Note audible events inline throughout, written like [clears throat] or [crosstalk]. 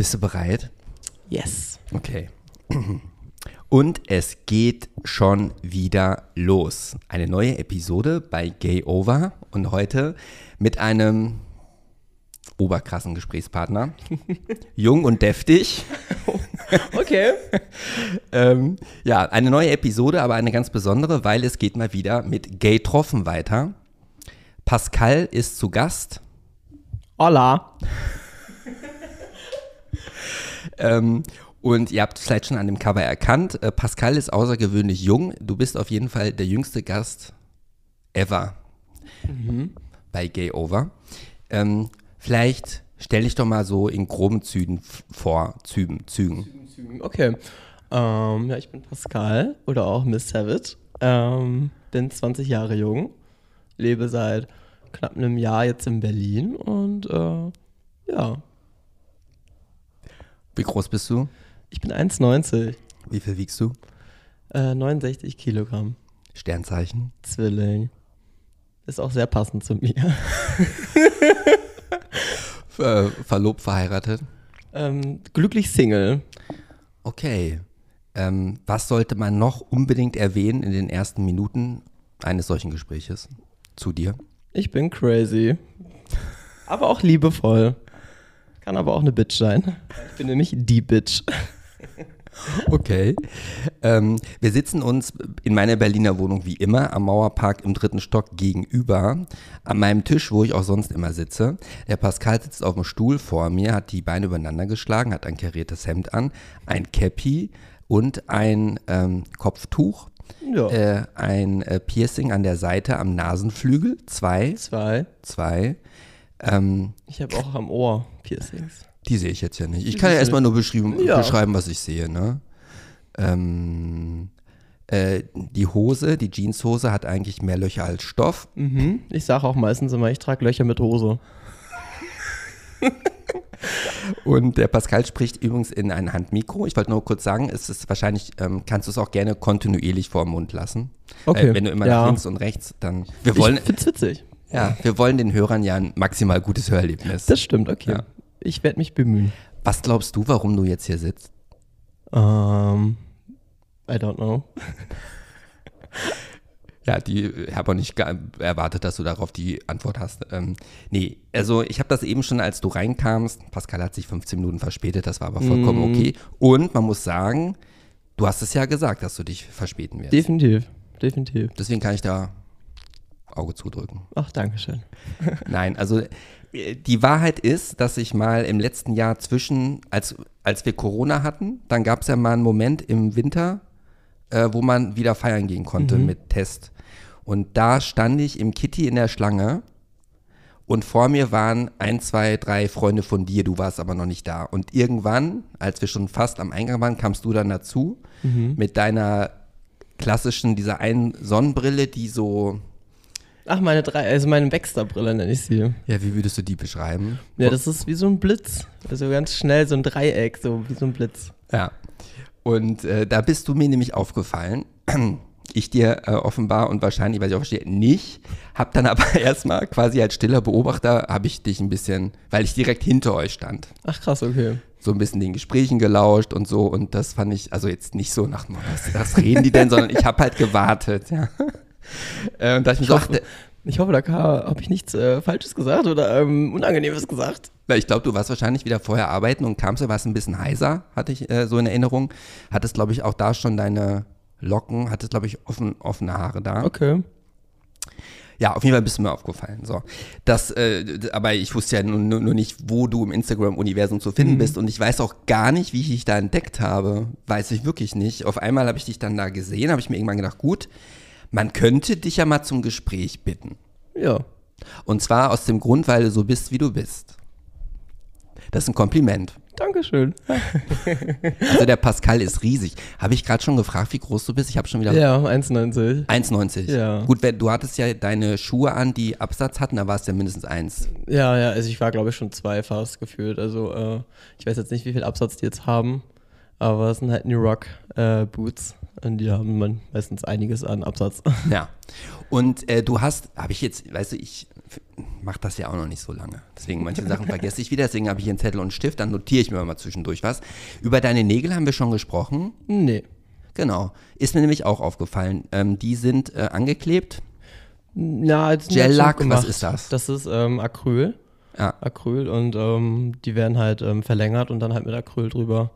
Bist du bereit? Yes. Okay. Und es geht schon wieder los. Eine neue Episode bei Gay Over und heute mit einem oberkrassen Gesprächspartner. [laughs] Jung und deftig. Okay. [laughs] ähm, ja, eine neue Episode, aber eine ganz besondere, weil es geht mal wieder mit Gay Troffen weiter. Pascal ist zu Gast. Hola. Ähm, und ihr habt es vielleicht schon an dem Cover erkannt. Äh, Pascal ist außergewöhnlich jung. Du bist auf jeden Fall der jüngste Gast ever bei Gay Over. Ähm, vielleicht stell dich doch mal so in groben Zügen vor. Zügen, Zügen. Okay. Ähm, ja, ich bin Pascal oder auch Miss Savage. Ähm, bin 20 Jahre jung. Lebe seit knapp einem Jahr jetzt in Berlin und äh, ja, Wie groß bist du? ich bin 1,90. Wie viel wiegst du? Äh, 69 Kilogramm. Sternzeichen. Zwilling. Ist auch sehr passend zu mir. [laughs] Äh, verlobt, verheiratet. Ähm, glücklich Single. Okay. Ähm, was sollte man noch unbedingt erwähnen in den ersten Minuten eines solchen Gespräches zu dir? Ich bin crazy. Aber auch liebevoll. Kann aber auch eine Bitch sein. Ich bin nämlich die Bitch. [laughs] Okay. Ähm, wir sitzen uns in meiner Berliner Wohnung wie immer am Mauerpark im dritten Stock gegenüber. An meinem Tisch, wo ich auch sonst immer sitze. Der Pascal sitzt auf dem Stuhl vor mir, hat die Beine übereinander geschlagen, hat ein kariertes Hemd an, ein Cappy und ein ähm, Kopftuch. Ja. Äh, ein äh, Piercing an der Seite am Nasenflügel. Zwei. Zwei. Zwei. Ähm, Ich habe auch am Ohr Piercings. die sehe ich jetzt ja nicht. Ich kann ja erstmal nur Ja. beschreiben, was ich sehe. Ne? Ähm, äh, die Hose, die Jeanshose hat eigentlich mehr Löcher als Stoff. Mhm. Ich sage auch meistens immer, ich trage Löcher mit Hose. Und der Pascal spricht übrigens in ein Handmikro. Ich wollte nur kurz sagen, es ist wahrscheinlich, ähm, kannst du es auch gerne kontinuierlich vor dem Mund lassen. Okay. Äh, wenn du immer Ja. nach links und rechts, dann. Wir wollen, ich find's witzig. Ja, [laughs] wir wollen den Hörern ja ein maximal gutes Hörerlebnis. Das stimmt, okay. Ja. Ich werde mich bemühen. Was glaubst du, warum du jetzt hier sitzt? Ähm, I don't know. [laughs] Ja, die ich habe auch nicht erwartet, dass du darauf die Antwort hast. Ähm, nee, also ich habe das eben schon, als du reinkamst, Pascal hat sich 15 Minuten verspätet, das war aber vollkommen Mhm. okay. Und man muss sagen, du hast es ja gesagt, dass du dich verspäten wirst. Definitiv. Definitiv. Deswegen kann ich da Auge zudrücken. Ach, danke schön. [laughs] Nein, also äh, die Wahrheit ist, dass ich mal im letzten Jahr zwischen, als, als wir Corona hatten, dann gab es ja mal einen Moment im Winter, äh, wo man wieder feiern gehen konnte mit Test. Und da stand ich im Kitty in der Schlange und vor mir waren ein, zwei, drei Freunde von dir, du warst aber noch nicht da. Und irgendwann, als wir schon fast am Eingang waren, kamst du dann dazu mit deiner klassischen, dieser einen Sonnenbrille, die so, Ach, meine drei, also meine Baxter-Brille nenne ich sie. ja, wie würdest du die beschreiben? Ja, das ist wie so ein Blitz. Also ganz schnell so ein Dreieck, so wie so ein Blitz. Ja. Und äh, da bist du mir nämlich aufgefallen. [clears throat] Ich dir äh, offenbar und wahrscheinlich, weil ich auch verstehe, nicht. Hab dann aber [laughs] erstmal quasi als stiller Beobachter, habe ich dich ein bisschen, weil ich direkt hinter euch stand, Ach krass, okay. so ein bisschen den Gesprächen gelauscht und so. Und das fand ich, also jetzt nicht so nach, was, was reden die denn, sondern ich habe halt gewartet. Ja. Äh, und da ich mir dachte, Ich hoffe, da habe ich nichts äh, Falsches gesagt oder ähm, Unangenehmes gesagt. Na, ich glaube, du warst wahrscheinlich wieder vorher arbeiten und kamst, du warst ein bisschen heiser, hatte ich äh, so in Erinnerung. Hattest, glaube ich, auch da schon deine Locken, hattest, glaube ich, offen, offene Haare da. Okay. Ja, auf jeden Fall bist du mir aufgefallen. So. Das, äh, aber ich wusste ja nur, nur nur nicht, wo du im Instagram-Universum zu finden bist. Und ich weiß auch gar nicht, wie ich dich da entdeckt habe. Weiß ich wirklich nicht. Auf einmal habe ich dich dann da gesehen, habe ich mir irgendwann gedacht, gut, man könnte dich ja mal zum Gespräch bitten. Ja. Und zwar aus dem Grund, weil du so bist, wie du bist. Das ist ein Kompliment. Dankeschön. [laughs] Also der Pascal ist riesig. Habe ich gerade schon gefragt, wie groß du bist? Ich habe schon wieder Ja, 1,90. 1,90. Ja. Gut, du hattest ja deine Schuhe an, die Absatz hatten, da war es ja mindestens eins. Ja, ja, also ich war glaube ich schon zwei fast gefühlt. Also äh, ich weiß jetzt nicht, wie viel Absatz die jetzt haben, aber es sind halt New Rock äh, Boots und die haben man meistens einiges an Absatz. Ja. Und äh, du hast, habe ich jetzt, weißt du, ich mache das ja auch noch nicht so lange. Deswegen manche Sachen [laughs] vergesse ich wieder, deswegen habe ich hier einen Zettel und einen Stift, dann notiere ich mir mal zwischendurch was. Über deine Nägel haben wir schon gesprochen. nee. Genau. Ist mir nämlich auch aufgefallen. Ähm, die sind äh, angeklebt. Ja, jetzt Gel-Lack, was ist das? Das ist ähm, Acryl. Ja. Acryl und ähm, die werden halt ähm, verlängert und dann halt mit Acryl drüber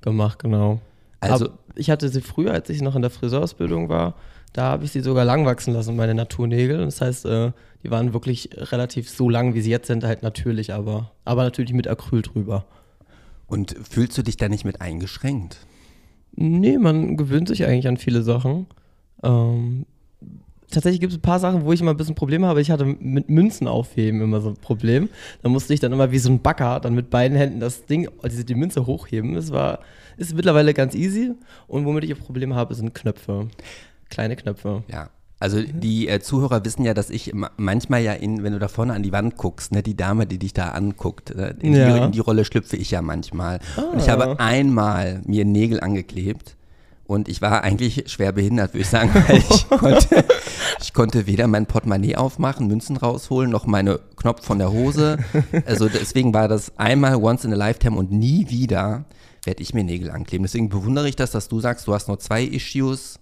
gemacht, genau. Also- Aber ich hatte sie früher, als ich noch in der Friseurausbildung war, da habe ich sie sogar lang wachsen lassen, meine Naturnägel. Das heißt, äh, die waren wirklich relativ so lang, wie sie jetzt sind, halt natürlich, aber, aber natürlich mit Acryl drüber. Und fühlst du dich da nicht mit eingeschränkt? Nee, man gewöhnt sich eigentlich an viele Sachen. Ähm, tatsächlich gibt es ein paar Sachen, wo ich immer ein bisschen Probleme habe. Ich hatte mit Münzen aufheben immer so ein Problem. Da musste ich dann immer wie so ein Backer dann mit beiden Händen das Ding, also die Münze hochheben. Das war, ist mittlerweile ganz easy. Und womit ich Probleme habe, sind Knöpfe. Kleine Knöpfe. Ja. Also die äh, Zuhörer wissen ja, dass ich ma- manchmal ja in, wenn du da vorne an die Wand guckst, ne, die Dame, die dich da anguckt, äh, in, Ja. die, in die Rolle schlüpfe ich ja manchmal. Und ich habe einmal mir Nägel angeklebt und ich war eigentlich schwer behindert, würde ich sagen, [laughs] weil ich konnte, ich konnte weder mein Portemonnaie aufmachen, Münzen rausholen, noch meine Knopf von der Hose. Also deswegen war das einmal once in a lifetime und nie wieder werde ich mir Nägel ankleben. Deswegen bewundere ich das, dass du sagst, du hast nur zwei Issues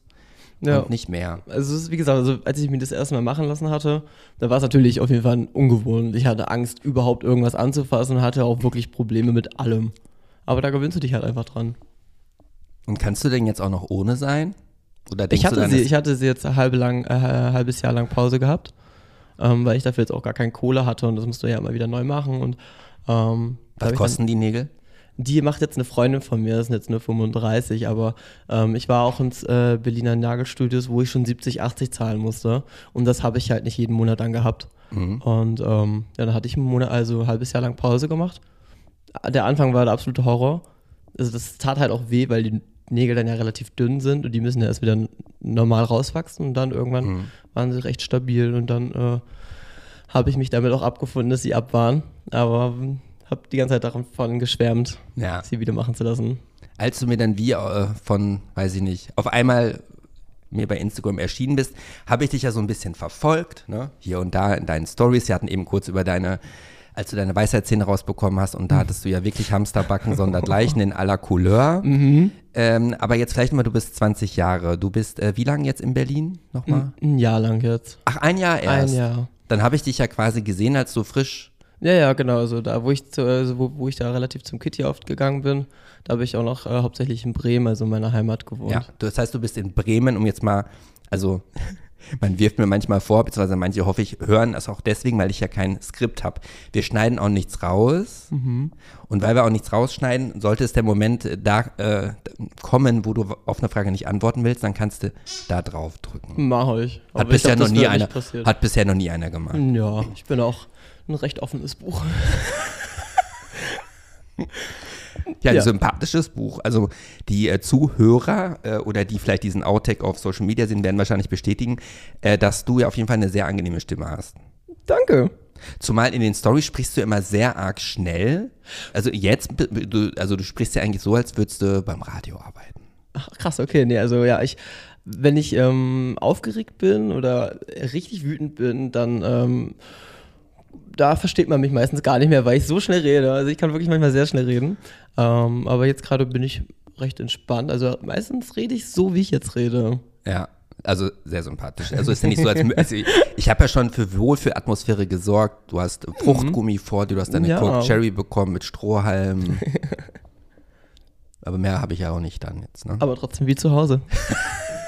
Ja. und nicht mehr. Also wie gesagt, also als ich mich das erste Mal machen lassen hatte, da war es natürlich auf jeden Fall ungewohnt. Ich hatte Angst, überhaupt irgendwas anzufassen und hatte auch wirklich Probleme mit allem. Aber da gewöhnst du dich halt einfach dran. Und kannst du denn jetzt auch noch ohne sein? Oder denkst Ich hatte, du dann, sie, ich hatte sie jetzt ein halbe lang, äh, halbes Jahr lang Pause gehabt, ähm, weil ich dafür jetzt auch gar keine Kohle hatte und das musst du ja immer wieder neu machen. Und, ähm, was kosten die Nägel? Die macht jetzt eine Freundin von mir, das sind jetzt nur 35, aber ähm, ich war auch ins äh, Berliner Nagelstudios, wo ich schon 70, 80 zahlen musste. Und das habe ich halt nicht jeden Monat dann gehabt. Mhm. Und ähm, ja, dann hatte ich einen Monat, also ein halbes Jahr lang Pause gemacht. Der Anfang war der absolute Horror. Also das tat halt auch weh, weil die Nägel dann ja relativ dünn sind und die müssen ja erst wieder normal rauswachsen und dann irgendwann Mhm. waren sie recht stabil und dann äh, habe ich mich damit auch abgefunden, dass sie ab waren. Aber habe die ganze Zeit davon geschwärmt, Ja. sie wieder machen zu lassen. Als du mir dann wie äh, von, weiß ich nicht, auf einmal mir bei Instagram erschienen bist, habe ich dich ja so ein bisschen verfolgt, ne? Hier und da in deinen Stories. Wir hatten eben kurz über deine, als du deine Weisheitszähne rausbekommen hast und da hattest du ja wirklich Hamsterbacken sondergleichen in aller Couleur. Ähm, aber jetzt vielleicht mal, du bist 20 Jahre. Du bist äh, wie lange jetzt in Berlin nochmal? Ein Jahr lang jetzt. Ach, ein Jahr erst. Ein Jahr. Dann habe ich dich ja quasi gesehen, als du frisch Ja, ja, genau. Also da, wo ich, zu, also wo, wo ich da relativ zum Kitty oft gegangen bin, da habe ich auch noch äh, hauptsächlich in Bremen, also in meiner Heimat gewohnt. Ja, das heißt, du bist in Bremen, um jetzt mal, also [laughs] man wirft mir manchmal vor, beziehungsweise manche hoffe ich hören das auch deswegen, weil ich ja kein Skript habe. Wir schneiden auch nichts raus und weil wir auch nichts rausschneiden, sollte es der Moment äh, da äh, kommen, wo du auf eine Frage nicht antworten willst, dann kannst du da drauf drücken. Mach ich. Hat Aber ich bisher glaub, noch nie einer, hat bisher noch nie einer gemacht. Ja, ich bin auch ein recht offenes Buch. [laughs] Ja, ein Ja. sympathisches Buch. Also die äh, Zuhörer äh, oder die vielleicht diesen Outtake auf Social Media sehen, werden wahrscheinlich bestätigen, äh, dass du ja auf jeden Fall eine sehr angenehme Stimme hast. Danke. Zumal in den Stories sprichst du immer sehr arg schnell. Also jetzt, du, also du sprichst ja eigentlich so, als würdest du beim Radio arbeiten. Ach, krass, okay. Nee, also ja, ich, wenn ich ähm, aufgeregt bin oder richtig wütend bin, dann ähm, da versteht man mich meistens gar nicht mehr, weil ich so schnell rede. Also ich kann wirklich manchmal sehr schnell reden. Ähm, aber jetzt gerade bin ich recht entspannt. Also meistens rede ich so, wie ich jetzt rede. Ja, also sehr sympathisch. Also ist ja nicht so, als also ich, ich habe ja schon für wohl für Atmosphäre gesorgt. Du hast Fruchtgummi vor dir, du hast deine Ja. Coke Cherry bekommen mit Strohhalmen. [laughs] Aber mehr habe ich ja auch nicht dann jetzt. Ne? Aber trotzdem wie zu Hause. [laughs]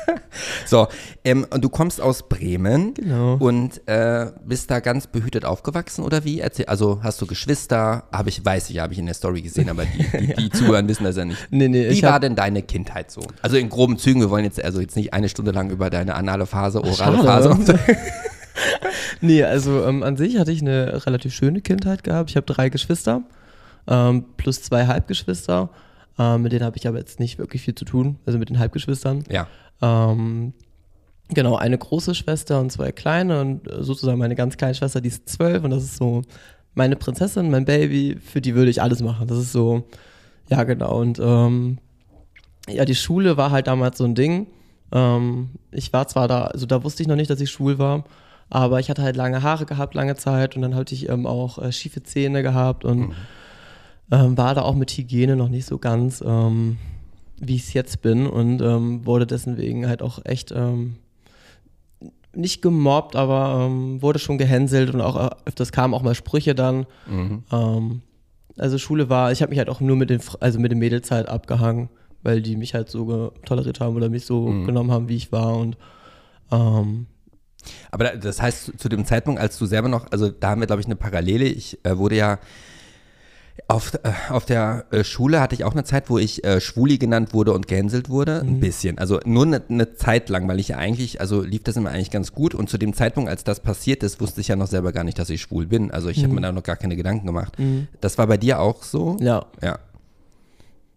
[laughs] So, ähm, und du kommst aus Bremen Genau. und äh, bist da ganz behütet aufgewachsen oder wie? Erzähl, also hast du Geschwister? Habe ich, weiß ich, habe ich in der Story gesehen, aber die, die, die [laughs] zuhören wissen das ja nicht. Nee, nee, Wie ich war hab- denn deine Kindheit so? Also in groben Zügen, wir wollen jetzt also jetzt nicht eine Stunde lang über deine anale Phase, orale. Phase [laughs] und so. Nee, also ähm, an sich hatte ich eine relativ schöne Kindheit gehabt. Ich habe drei Geschwister ähm, plus zwei Halbgeschwister. Ähm, mit denen habe ich aber jetzt nicht wirklich viel zu tun, also mit den Halbgeschwistern. Ja. Ähm, genau, eine große Schwester und zwei kleine und sozusagen meine ganz kleine Schwester, die ist zwölf und das ist so meine Prinzessin, mein Baby, für die würde ich alles machen. Das ist so, ja genau. Und ähm, ja, die Schule war halt damals so ein Ding. Ähm, ich war zwar da, also da wusste ich noch nicht, dass ich schwul war, aber ich hatte halt lange Haare gehabt, lange Zeit und dann hatte ich ähm, auch äh, schiefe Zähne gehabt und mhm. Ähm, war da auch mit Hygiene noch nicht so ganz, ähm, wie ich es jetzt bin und ähm, wurde deswegen halt auch echt ähm, nicht gemobbt, aber ähm, wurde schon gehänselt und auch äh, öfters kamen auch mal Sprüche dann. Mhm. also Schule war, ich habe mich halt auch nur mit den, also mit den Mädels halt abgehangen weil die mich halt so toleriert haben oder mich so mhm. genommen haben, wie ich war und ähm, aber das heißt, zu dem Zeitpunkt, als du selber noch, also da haben wir, glaube ich, eine Parallele. Ich äh, wurde ja auf, äh, auf der äh, Schule hatte ich auch eine Zeit, wo ich äh, Schwuli genannt wurde und gehänselt wurde. Mhm. Ein bisschen. Also nur eine, eine, Zeit lang, weil ich ja eigentlich, also lief das immer eigentlich ganz gut. Und zu dem Zeitpunkt, als das passiert ist, wusste ich ja noch selber gar nicht, dass ich schwul bin. Also ich mhm. habe mir da noch gar keine Gedanken gemacht. Mhm. Das war bei dir auch so? Ja. Ja.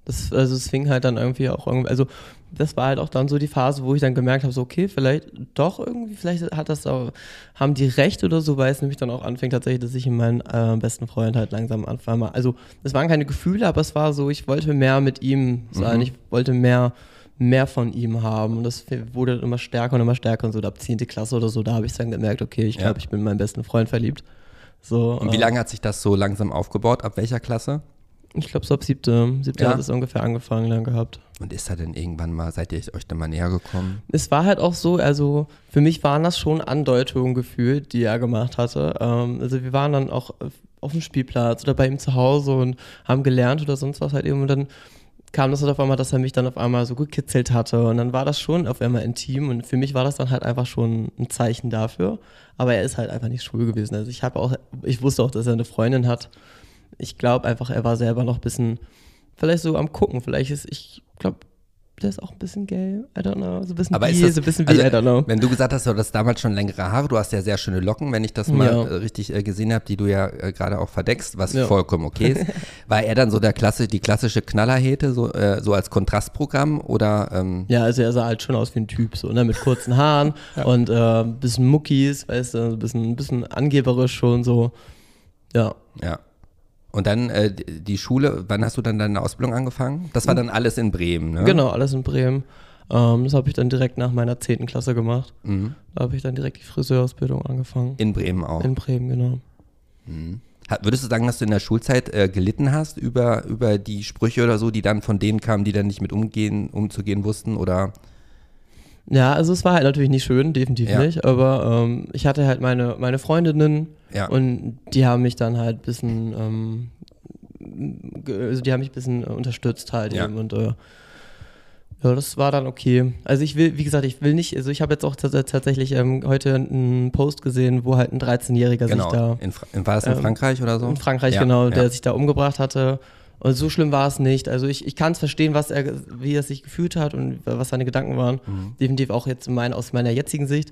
Das, also es fing halt dann irgendwie auch irgendwie, also das war halt auch dann so die Phase, wo ich dann gemerkt habe, so okay, vielleicht doch irgendwie, vielleicht hat das auch, haben die recht oder so, weil es nämlich dann auch anfing tatsächlich, dass ich in meinen äh, besten Freund halt langsam anfangen mal, also es waren keine Gefühle, aber es war so, ich wollte mehr mit ihm sein, mhm. ich wollte mehr mehr von ihm haben und das wurde immer stärker und immer stärker und so ab 10. Klasse oder so, da habe ich dann gemerkt, okay, ich glaube, ja. ich bin in meinen besten Freund verliebt. So, und wie äh, lange hat sich das so langsam aufgebaut? Ab welcher Klasse? Ich glaube, so ab siebte, siebte ja. hat es ungefähr angefangen dann gehabt. Und ist er denn irgendwann mal, seid ihr euch dann mal näher gekommen? Es war halt auch so, also für mich waren das schon Andeutungen gefühlt, die er gemacht hatte. Ähm, also wir waren dann auch auf dem Spielplatz oder bei ihm zu Hause und haben gelernt oder sonst was halt eben. Und dann kam das halt auf einmal, dass er mich dann auf einmal so gekitzelt hatte. Und dann war das schon auf einmal intim. Und für mich war das dann halt einfach schon ein Zeichen dafür. Aber er ist halt einfach nicht schwul gewesen. Also ich habe auch, ich wusste auch, dass er eine Freundin hat ich glaube einfach, er war selber noch ein bisschen, vielleicht so am Gucken. Vielleicht ist, ich glaube, der ist auch ein bisschen gay. I don't know. So ein bisschen Aber wie, das, so ein bisschen wie, also, I don't know. Wenn du gesagt hast, du hattest damals schon längere Haare, du hast ja sehr schöne Locken, wenn ich das mal ja. Äh, richtig äh, gesehen habe, die du ja äh, gerade auch verdeckst, was ja. vollkommen okay ist. [laughs] War er dann so der Klasse, die klassische Knallerhete, so, äh, so als Kontrastprogramm oder? Ähm? Ja, also er sah halt schon aus wie ein Typ, so, ne, mit kurzen Haaren [laughs] ja. und äh, ein bisschen Muckis, weißt du, ein bisschen, ein bisschen angeberisch schon so. Ja. Ja. Und dann äh, die Schule, wann hast du dann deine Ausbildung angefangen? Das war dann alles in Bremen, ne? Genau, alles in Bremen. Ähm, das habe ich dann direkt nach meiner 10. Klasse gemacht. Mhm. Da habe ich dann direkt die Friseurausbildung angefangen. In Bremen auch? In Bremen, genau. Mhm. Würdest du sagen, dass du in der Schulzeit äh, gelitten hast über, über die Sprüche oder so, die dann von denen kamen, die dann nicht mit umgehen, umzugehen wussten oder? Ja, also es war halt natürlich nicht schön, definitiv ja. nicht, aber ähm, ich hatte halt meine, meine Freundinnen ja. und die haben mich dann halt ein bisschen, ähm, also die haben mich ein bisschen unterstützt halt ja. eben und äh, ja, das war dann okay. Also ich will, wie gesagt, ich will nicht, also ich habe jetzt auch tatsächlich ähm, heute einen Post gesehen, wo halt ein 13-Jähriger genau. sich da. In, in, war das in ähm, Frankreich oder so? In Frankreich, genau, der sich da umgebracht hatte. Und so schlimm war es nicht. Also ich, ich kann es verstehen, was er, wie er sich gefühlt hat und was seine Gedanken waren. Mhm. Definitiv auch jetzt mein, aus meiner jetzigen Sicht.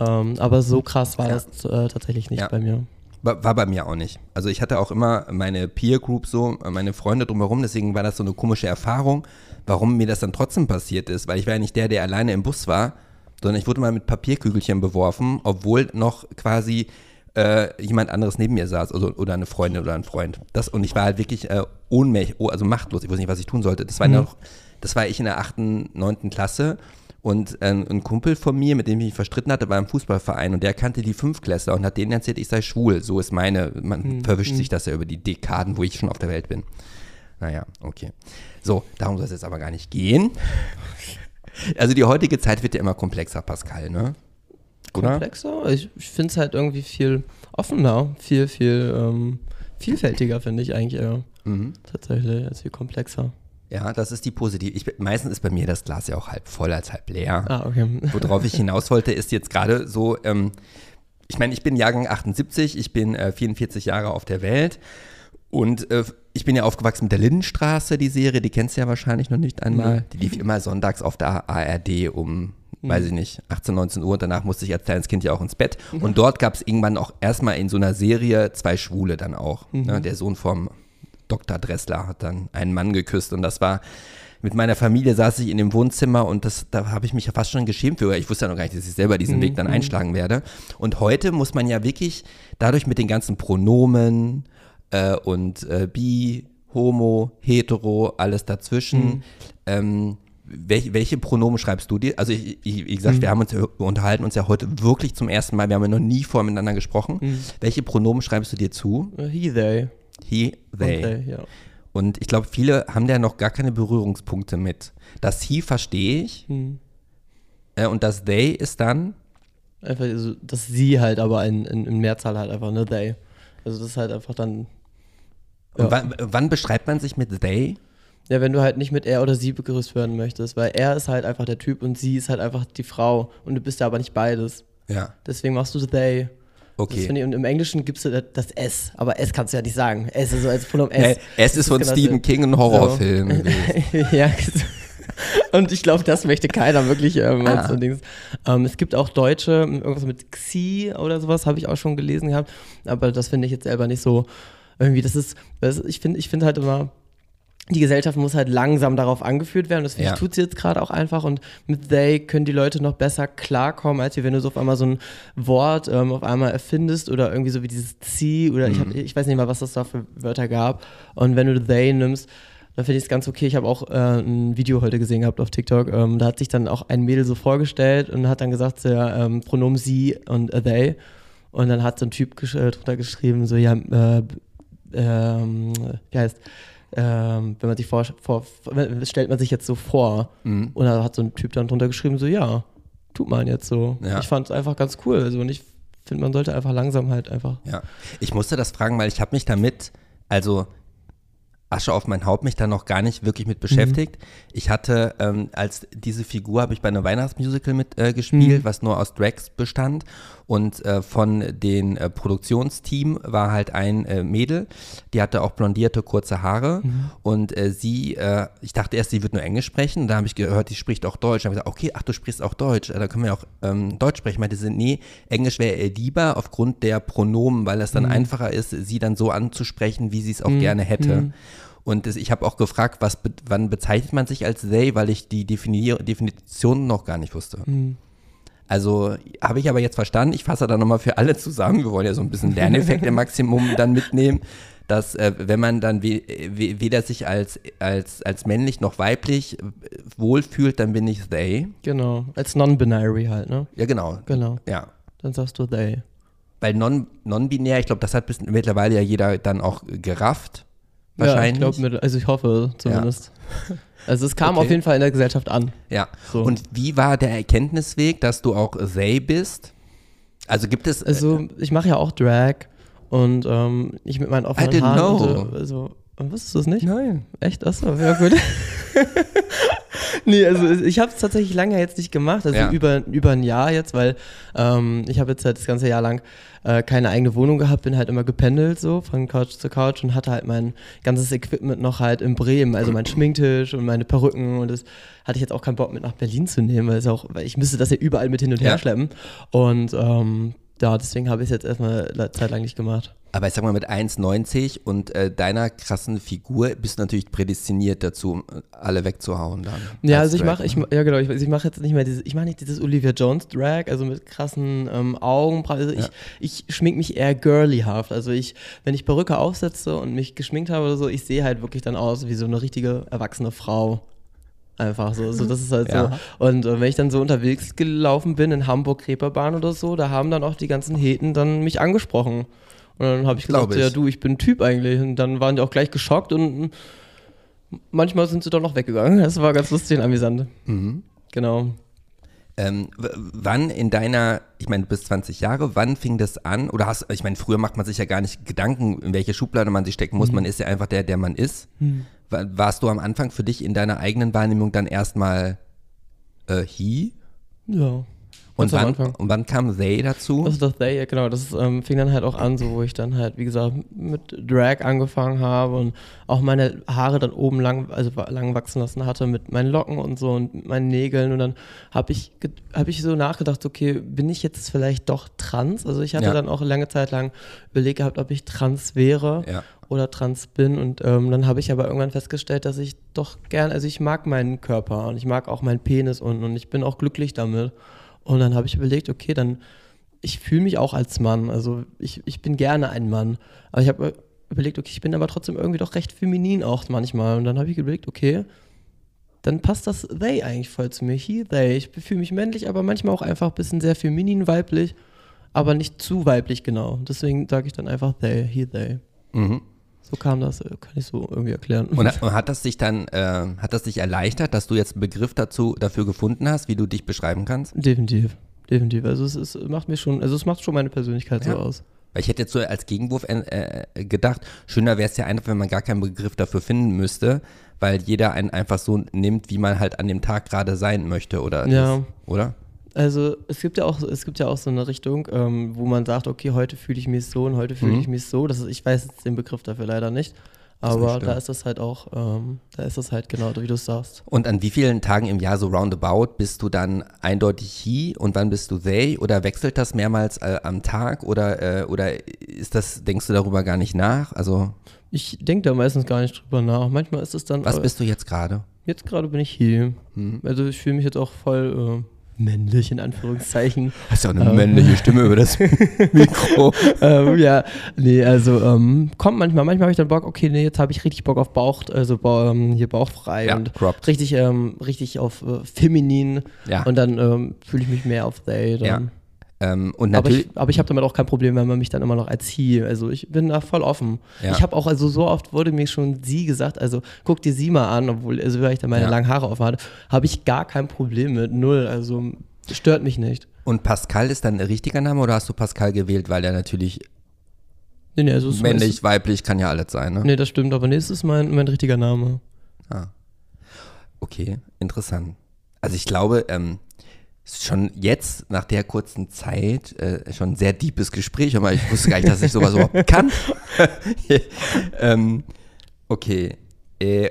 Ähm, aber so krass war ja. das äh, tatsächlich nicht ja. bei mir. War, war, bei mir auch nicht. Also ich hatte auch immer meine Peer Group so, meine Freunde drumherum, deswegen war das so eine komische Erfahrung, warum mir das dann trotzdem passiert ist, weil ich war ja nicht der, der alleine im Bus war, sondern ich wurde mal mit Papierkügelchen beworfen, obwohl noch quasi äh, jemand anderes neben mir saß also, oder eine Freundin oder ein Freund. Das, und ich war halt wirklich äh, ohnmächtig, oh, also machtlos, ich wusste nicht, was ich tun sollte. Das war, mhm. noch, das war ich in der achten, neunten Klasse und äh, ein Kumpel von mir, mit dem ich mich verstritten hatte, war im Fußballverein und der kannte die Fünfklässler und hat denen erzählt, ich sei schwul. So ist meine, man mhm. verwischt sich das ja über die Dekaden, wo ich schon auf der Welt bin. Naja, okay. So, darum soll es jetzt aber gar nicht gehen. [laughs] Also die heutige Zeit wird ja immer komplexer, Pascal, ne? Komplexer. Ich, ich finde es halt irgendwie viel offener, viel, viel ähm, vielfältiger, finde ich eigentlich eher. Mhm. Tatsächlich, als viel komplexer. Ja, das ist die positive. Ich, meistens ist bei mir das Glas ja auch halb voll als halb leer. Ah, okay. [laughs] Worauf ich hinaus wollte, ist jetzt gerade so, ähm, ich meine, ich bin Jahrgang 78, ich bin äh, 44 Jahre auf der Welt und äh, ich bin ja aufgewachsen mit der Lindenstraße, die Serie, die kennst du ja wahrscheinlich noch nicht einmal. Mhm. Die lief immer sonntags auf der ARD um weiß ich nicht, 18, 19 Uhr. Danach musste ich als kleines Kind ja auch ins Bett. Mhm. Und dort gab es irgendwann auch erstmal in so einer Serie zwei Schwule dann auch. Mhm. Ne? Der Sohn vom Dr. Dressler hat dann einen Mann geküsst und das war mit meiner Familie saß ich in dem Wohnzimmer und das, da habe ich mich ja fast schon geschämt für. Ich wusste ja noch gar nicht, dass ich selber diesen Mhm. Weg dann einschlagen werde. Und heute muss man ja wirklich dadurch mit den ganzen Pronomen äh, und äh, bi, homo, hetero, alles dazwischen. Mhm. Ähm, welche, welche Pronomen schreibst du dir? Also ich, ich, wie gesagt, Mhm. wir haben uns, unterhalten uns ja heute wirklich zum ersten Mal. Wir haben ja noch nie vorher miteinander gesprochen. Mhm. Welche Pronomen schreibst du dir zu? Äh, He, they. He, they. Und they, ja. Und ich glaube, viele haben da noch gar keine Berührungspunkte mit. Das he verstehe ich. Hm. Äh, und das they ist dann. Einfach, so, dass sie halt aber in, in, in Mehrzahl halt einfach, ne, they. Also das ist halt einfach dann, Und Ja. wann, wann beschreibt man sich mit they? Ja, wenn du halt nicht mit er oder sie begrüßt werden möchtest, weil er ist halt einfach der Typ und sie ist halt einfach die Frau und du bist ja aber nicht beides. Ja, Deswegen machst du they. Das okay. ich, und im Englischen gibst du das S, aber S kannst du ja nicht sagen. S ist so als Pronomen S. es ist von genau Stephen King ein Horrorfilm. gewesen. [laughs] ja. Und ich glaube, das möchte keiner wirklich ähm, Ah. so. Ähm, es gibt auch Deutsche, irgendwas mit Xi oder sowas, habe ich auch schon gelesen gehabt. Aber das finde ich jetzt selber nicht so. Irgendwie, das ist, das, ich finde ich finde halt immer, die Gesellschaft muss halt langsam darauf angeführt werden. Das Ja. tut sie jetzt gerade auch einfach. Und mit they können die Leute noch besser klarkommen, als wenn du so auf einmal so ein Wort ähm, auf einmal erfindest oder irgendwie so wie dieses sie oder ich, hab, ich weiß nicht mal, was das da für Wörter gab. Und wenn du they nimmst, dann finde ich es ganz okay. Ich habe auch äh, ein Video heute gesehen gehabt auf TikTok. Ähm, da hat sich dann auch ein Mädel so vorgestellt und hat dann gesagt, ja, ähm, Pronomen sie und äh, they. Und dann hat so ein Typ gesch äh, drunter geschrieben, so, ja, äh, ähm, wie heißt, ähm, wenn man sich vor, vor, stellt man sich jetzt so vor. Mhm. Und da hat so ein Typ dann drunter geschrieben, so, ja, tut man jetzt so. Ja. Ich fand es einfach ganz cool. Also, und ich finde, man sollte einfach langsam halt einfach. Ja, ich musste das fragen, weil ich habe mich damit, also Asche auf mein Haupt, mich da noch gar nicht wirklich mit beschäftigt. Ich hatte ähm, als diese Figur habe ich bei einem Weihnachtsmusical mit äh, gespielt, was nur aus Drags bestand und äh, von den äh, Produktionsteam war halt ein äh, Mädel, die hatte auch blondierte kurze Haare und äh, sie, äh, ich dachte erst, sie wird nur Englisch sprechen, da habe ich gehört, die spricht auch Deutsch. Da habe ich gesagt, okay, ach du sprichst auch Deutsch, äh, da können wir auch ähm, Deutsch sprechen. Meinte sie, nee, Englisch wäre ihr lieber aufgrund der Pronomen, weil es dann einfacher ist, sie dann so anzusprechen, wie sie es auch gerne hätte. Und das, ich habe auch gefragt, was, wann bezeichnet man sich als they, weil ich die Definition noch gar nicht wusste. Also habe ich aber jetzt verstanden, ich fasse da nochmal für alle zusammen, wir wollen ja so ein bisschen Lerneffekt im Maximum [laughs] dann mitnehmen, dass äh, wenn man dann we we weder sich als, als, als männlich noch weiblich äh, wohlfühlt, dann bin ich they. Genau. Als non-binary halt, ne? Ja, genau. Genau. Ja. Dann sagst du they. Weil non- non-binär, ich glaube, das hat bis, mittlerweile ja jeder dann auch gerafft. Wahrscheinlich. Ja, ich glaube, also ich hoffe zumindest. Also es kam Okay. auf jeden Fall in der Gesellschaft an. Ja. So. Und wie war der Erkenntnisweg, dass du auch they bist? Also gibt es. Also ich mache ja auch Drag und ähm, ich mit meinen offenen I didn't Haaren. know. und So, also, wusstest du es nicht? nein. Echt? Achso, ja gut. [laughs] nee, also ich habe es tatsächlich lange jetzt nicht gemacht, also Ja. über, über ein Jahr jetzt, weil ähm, ich habe jetzt halt das ganze Jahr lang äh, keine eigene Wohnung gehabt, bin halt immer gependelt so von Couch zu Couch und hatte halt mein ganzes Equipment noch halt in Bremen, also mein Schminktisch und meine Perücken und das hatte ich jetzt auch keinen Bock mit nach Berlin zu nehmen, weil, es auch, weil ich müsste das ja überall mit hin und her schleppen und ähm, ja, deswegen habe ich es jetzt erstmal eine Zeit lang nicht gemacht. Aber ich sag mal, mit 1,90 und äh, deiner krassen Figur bist du natürlich prädestiniert dazu, äh, alle wegzuhauen dann. Ja, als also ich mache, ich, ne? ja genau, ich, ich mache jetzt nicht mehr dieses, ich mache nicht dieses Olivia Jones Drag, also mit krassen ähm, Augen. Also ich, Ja. ich schmink mich eher girlyhaft. Also ich, wenn ich Perücke aufsetze und mich geschminkt habe oder so, ich sehe halt wirklich dann aus wie so eine richtige erwachsene Frau. Einfach so, so das ist halt [laughs] Ja. so. Und äh, wenn ich dann so unterwegs gelaufen bin in Hamburg Reeperbahn oder so, da haben dann auch die ganzen Heten dann mich angesprochen. Und dann habe ich gesagt, ich. ja du, ich bin ein Typ eigentlich. Und dann waren die auch gleich geschockt und manchmal sind sie doch noch weggegangen. Das war ganz lustig und amüsant. Mhm. Genau. Ähm, wann in deiner, ich meine, du bist 20 Jahre, wann fing das an? Oder hast, ich meine, früher macht man sich ja gar nicht Gedanken, in welche Schublade man sich stecken muss. Man ist ja einfach der, der man ist. Wa- Warst du am Anfang für dich in deiner eigenen Wahrnehmung dann erstmal äh, he? Ja. Und wann, und wann kam they dazu? Das ist das They, ja, genau. Das ähm, fing dann halt auch an, so wo ich dann halt, wie gesagt, mit Drag angefangen habe und auch meine Haare dann oben lang, also lang wachsen lassen hatte mit meinen Locken und so und meinen Nägeln. Und dann habe ich, hab ich so nachgedacht, okay, bin ich jetzt vielleicht doch trans? Also ich hatte Ja. dann auch lange Zeit lang überlegt gehabt, ob ich trans wäre. ja. oder trans bin. Und ähm, dann habe ich aber irgendwann festgestellt, dass ich doch gern, also ich mag meinen Körper und ich mag auch meinen Penis und, und ich bin auch glücklich damit. Und dann habe ich überlegt, okay, dann, ich fühle mich auch als Mann. Also ich, ich bin gerne ein Mann. Aber ich habe überlegt, okay, ich bin aber trotzdem irgendwie doch recht feminin auch manchmal. Und dann habe ich überlegt, okay, dann passt das they eigentlich voll zu mir. He, they. Ich fühle mich männlich, aber manchmal auch einfach ein bisschen sehr feminin, weiblich, aber nicht zu weiblich genau. Deswegen sage ich dann einfach they, he, they. Mhm. So kam das, äh, kann ich so irgendwie erklären. Und, [laughs] hat das dich dann, äh, hat das dich erleichtert, dass du jetzt einen Begriff dazu, dafür gefunden hast, wie du dich beschreiben kannst? Definitiv, definitiv. Also es, es macht mir schon, also es macht schon meine Persönlichkeit ja. so aus. Weil ich hätte jetzt so als Gegenwurf äh, äh gedacht, schöner wäre es ja einfach, wenn man gar keinen Begriff dafür finden müsste, weil jeder einen einfach so nimmt, wie man halt an dem Tag gerade sein möchte, oder? Ja. Das, oder? Also es gibt ja auch, es gibt ja auch so eine Richtung, ähm, wo man sagt, okay, heute fühle ich mich so und heute fühle mhm. ich mich so. Das ist, ich weiß jetzt den Begriff dafür leider nicht. Aber da ist das halt auch, ähm, da ist das halt genau, wie du es sagst. Und an wie vielen Tagen im Jahr so roundabout bist du dann eindeutig he und wann bist du they? Oder wechselt das mehrmals äh, am Tag oder, äh, oder ist das, denkst du darüber gar nicht nach? Also ich denke da meistens gar nicht drüber nach. Manchmal ist es dann. Was bist du jetzt gerade? Jetzt gerade bin ich hier. Hm. Also ich fühle mich jetzt auch voll. Äh, männlich in Anführungszeichen. Hast ja auch eine ähm, männliche Stimme über das [laughs] Mikro. ähm, ja, nee, also ähm, kommt manchmal, manchmal habe ich dann Bock, okay, nee, jetzt habe ich richtig Bock auf Bauch, also ähm, hier bauchfrei ja, und cropped. richtig, ähm, richtig auf äh, feminin ja. und dann ähm, fühle ich mich mehr auf they. Dann. Ja. Ähm, und aber ich, aber ich habe damit auch kein Problem, wenn man mich dann immer noch als he, also ich bin da voll offen. Ja. Ich habe auch, also so oft wurde mir schon sie gesagt, also guck dir sie mal an, obwohl, also weil ich da meine ja. langen Haare offen hatte, habe ich gar kein Problem mit, null, also stört mich nicht. Und Pascal ist dann ein richtiger Name oder hast du Pascal gewählt, weil er natürlich nee, nee, also männlich, weiblich, kann ja alles sein, ne? Nee, das stimmt, aber nee, es ist mein, mein richtiger Name. Ah. Okay, interessant. Also ich glaube, ähm, schon jetzt, nach der kurzen Zeit, äh, schon ein sehr deepes Gespräch, aber ich wusste gar nicht, dass ich sowas überhaupt [laughs] kann. [laughs] ähm, okay. Äh,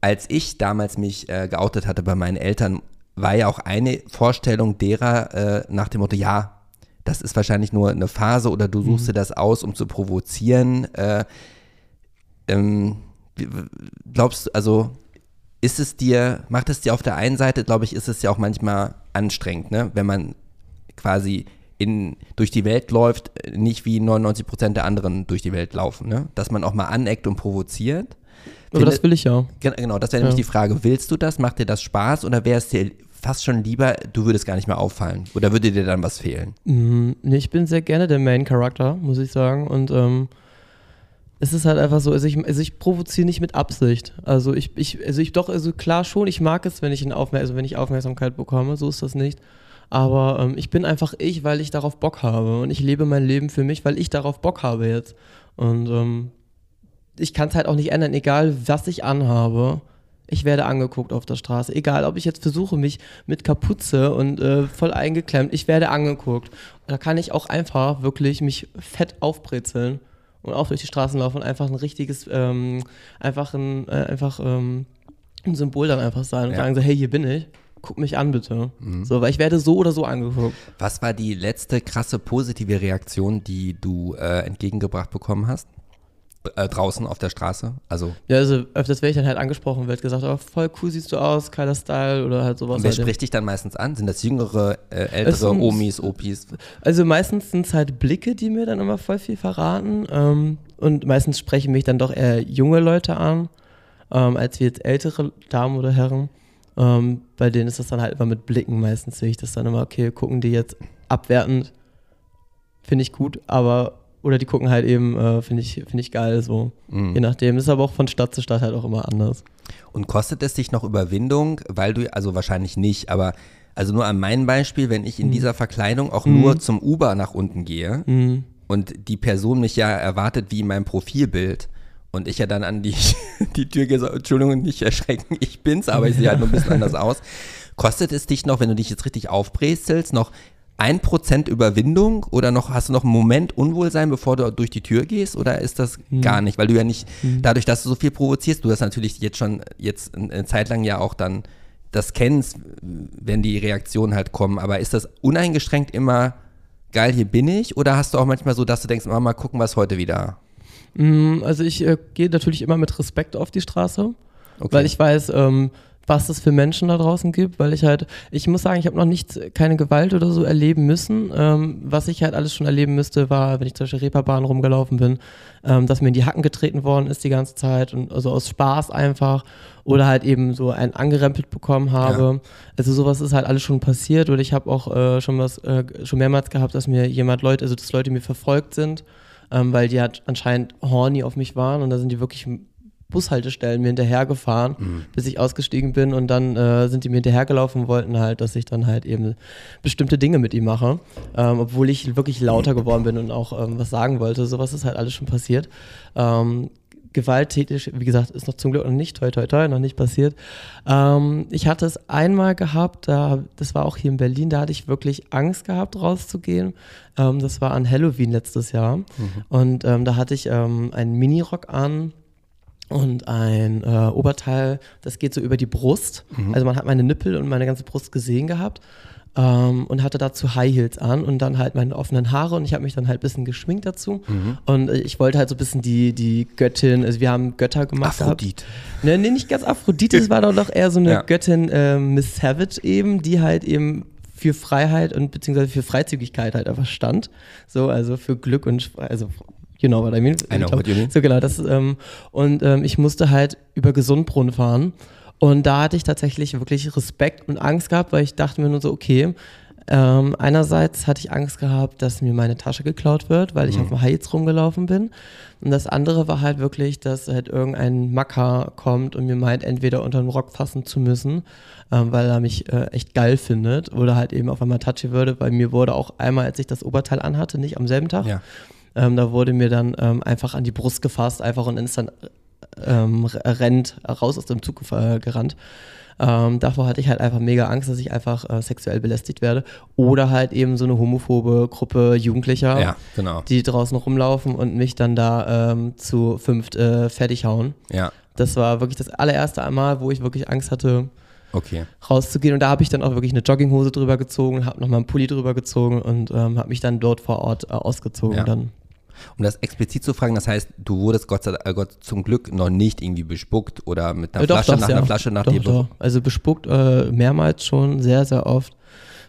als ich damals mich äh, geoutet hatte bei meinen Eltern, war ja auch eine Vorstellung derer äh, nach dem Motto, ja, das ist wahrscheinlich nur eine Phase oder du suchst mhm. dir das aus, um zu provozieren. Äh, ähm, glaubst du, also ist es dir, macht es dir auf der einen Seite, glaube ich, ist es ja auch manchmal anstrengend, ne? wenn man quasi in, durch die Welt läuft, nicht wie 99 Prozent der anderen durch die Welt laufen, ne? dass man auch mal aneckt und provoziert. Aber Finde, das will ich ja. Genau, das wäre nämlich ja. die Frage, willst du das, macht dir das Spaß oder wäre es dir fast schon lieber, du würdest gar nicht mehr auffallen oder würde dir dann was fehlen? Mm, nee, ich bin sehr gerne der Main-Charakter, muss ich sagen und ähm, es ist halt einfach so, also ich, also ich provoziere nicht mit Absicht. Also ich, ich, also ich doch, also klar schon, ich mag es, wenn ich, Aufmer also wenn ich Aufmerksamkeit bekomme, so ist das nicht. Aber ähm, ich bin einfach ich, weil ich darauf Bock habe. Und ich lebe mein Leben für mich, weil ich darauf Bock habe jetzt. Und ähm, ich kann es halt auch nicht ändern, egal was ich anhabe. Ich werde angeguckt auf der Straße. Egal, ob ich jetzt versuche, mich mit Kapuze und äh, voll eingeklemmt, ich werde angeguckt. Da kann ich auch einfach wirklich mich fett aufbrezeln und auch durch die Straßen laufen und einfach ein richtiges, ähm, einfach ein, äh, einfach ähm, ein Symbol dann einfach sein und ja. sagen so, hey, hier bin ich. Guck mich an, bitte. Mhm. So, weil ich werde so oder so angeguckt. Was war die letzte krasse positive Reaktion, die du äh, entgegengebracht bekommen hast? Äh, draußen auf der Straße? Also. Ja, also öfters werde ich dann halt angesprochen, wird gesagt, oh, voll cool siehst du aus, geiler Style oder halt sowas. Und wer halt spricht dich dann meistens an? Sind das jüngere, äh, ältere sind, Omis, Opis? Also meistens sind es halt Blicke, die mir dann immer voll viel verraten. Ähm, und meistens sprechen mich dann doch eher junge Leute an, ähm, als wie jetzt ältere Damen oder Herren. Ähm, bei denen ist das dann halt immer mit Blicken meistens sehe ich das dann immer, okay, gucken die jetzt abwertend, finde ich gut, aber oder die gucken halt eben, äh, finde ich, find ich geil, so. Mhm. Je nachdem. Ist aber auch von Stadt zu Stadt halt auch immer anders. Und kostet es dich noch Überwindung, weil du, also wahrscheinlich nicht, aber also nur an meinem Beispiel, wenn ich in mhm. dieser Verkleidung auch mhm. nur zum Uber nach unten gehe mhm. und die Person mich ja erwartet wie in meinem Profilbild und ich ja dann an die, [laughs] die Tür gehe, so, Entschuldigung, nicht erschrecken, ich bin's, aber ich sehe halt nur ein bisschen [laughs] anders aus. Kostet es dich noch, wenn du dich jetzt richtig aufbrezelst, noch ein Prozent Überwindung oder noch hast du noch einen Moment Unwohlsein, bevor du durch die Tür gehst oder ist das mhm. gar nicht, weil du ja nicht mhm. dadurch, dass du so viel provozierst, du das natürlich jetzt schon jetzt eine Zeit lang ja auch dann das kennst, wenn die Reaktionen halt kommen, aber ist das uneingeschränkt immer geil, hier bin ich? Oder hast du auch manchmal so, dass du denkst, mal gucken, was heute wieder? Mm, Also ich äh, gehe natürlich immer mit Respekt auf die Straße, Okay. weil ich weiß, ähm, was es für Menschen da draußen gibt, weil ich halt, ich muss sagen, ich habe noch nichts, keine Gewalt oder so erleben müssen. Ähm, was ich halt alles schon erleben müsste, war, wenn ich durch die Reeperbahn rumgelaufen bin, ähm, dass mir in die Hacken getreten worden ist die ganze Zeit und also aus Spaß einfach oder halt eben so ein angerempelt bekommen habe. Also sowas ist halt alles schon passiert oder ich habe auch äh, schon was, äh, schon mehrmals gehabt, dass mir jemand Leute, also dass Leute mir verfolgt sind ähm, weil die halt anscheinend horny auf mich waren und da sind die wirklich Bushaltestellen mir hinterhergefahren, bis ich ausgestiegen bin und dann äh, sind die mir hinterhergelaufen und wollten halt, dass ich dann halt eben bestimmte Dinge mit ihm mache, ähm, obwohl ich wirklich lauter geworden bin und auch ähm, was sagen wollte. Sowas ist halt alles schon passiert. Ähm, gewalttätig, wie gesagt, ist noch zum Glück noch nicht, toi toi toi, noch nicht passiert. Ähm, ich hatte es einmal gehabt, da, das war auch hier in Berlin, da hatte ich wirklich Angst gehabt, rauszugehen. Ähm, das war an Halloween letztes Jahr. Und ähm, da hatte ich ähm, einen Minirock an und ein äh, Oberteil, das geht so über die Brust. Also man hat meine Nippel und meine ganze Brust gesehen gehabt. Ähm, und hatte dazu High Heels an und dann halt meine offenen Haare und ich habe mich dann halt ein bisschen geschminkt dazu. Und äh, ich wollte halt so ein bisschen die, die Göttin, also wir haben Götter gemacht. Aphrodite. Ne, nee, nicht ganz Aphrodite, es war doch doch eher so eine [laughs] Ja. Göttin ähm, Miss Savage eben, die halt eben für Freiheit und beziehungsweise für Freizügigkeit halt einfach stand. So, also für Glück und also you know what I mean. I know what you mean. So genau, das ähm, und ähm, ich musste halt über Gesundbrunnen fahren und da hatte ich tatsächlich wirklich Respekt und Angst gehabt, weil ich dachte mir nur so, okay, ähm, einerseits hatte ich Angst gehabt, dass mir meine Tasche geklaut wird, weil ich auf dem Heiz rumgelaufen bin. Und das andere war halt wirklich, dass halt irgendein Macker kommt und mir meint, entweder unter den Rock fassen zu müssen, ähm, weil er mich äh, echt geil findet oder halt eben auf einmal touchy würde, weil mir wurde auch einmal, als ich das Oberteil anhatte, nicht am selben Tag, Ja. Ähm, da wurde mir dann ähm, einfach an die Brust gefasst, einfach und dann ist dann ähm, rennt raus aus dem Zug äh, gerannt. Ähm, davor hatte ich halt einfach mega Angst, dass ich einfach äh, sexuell belästigt werde. Oder halt eben so eine homophobe Gruppe Jugendlicher, Ja, genau. die draußen rumlaufen und mich dann da ähm, zu fünft äh, fertig hauen. Ja, Das war wirklich das allererste Mal, wo ich wirklich Angst hatte, okay. rauszugehen. Und da habe ich dann auch wirklich eine Jogginghose drüber gezogen, habe nochmal einen Pulli drüber gezogen und ähm, habe mich dann dort vor Ort äh, ausgezogen. Ja. Dann. Um das explizit zu fragen, das heißt, du wurdest Gott, sei, äh, Gott zum Glück noch nicht irgendwie bespuckt oder mit einer Äh, doch, Flasche das, nach ja. einer Flasche nach doch, dir. doch. Also bespuckt äh, mehrmals schon, sehr, sehr oft.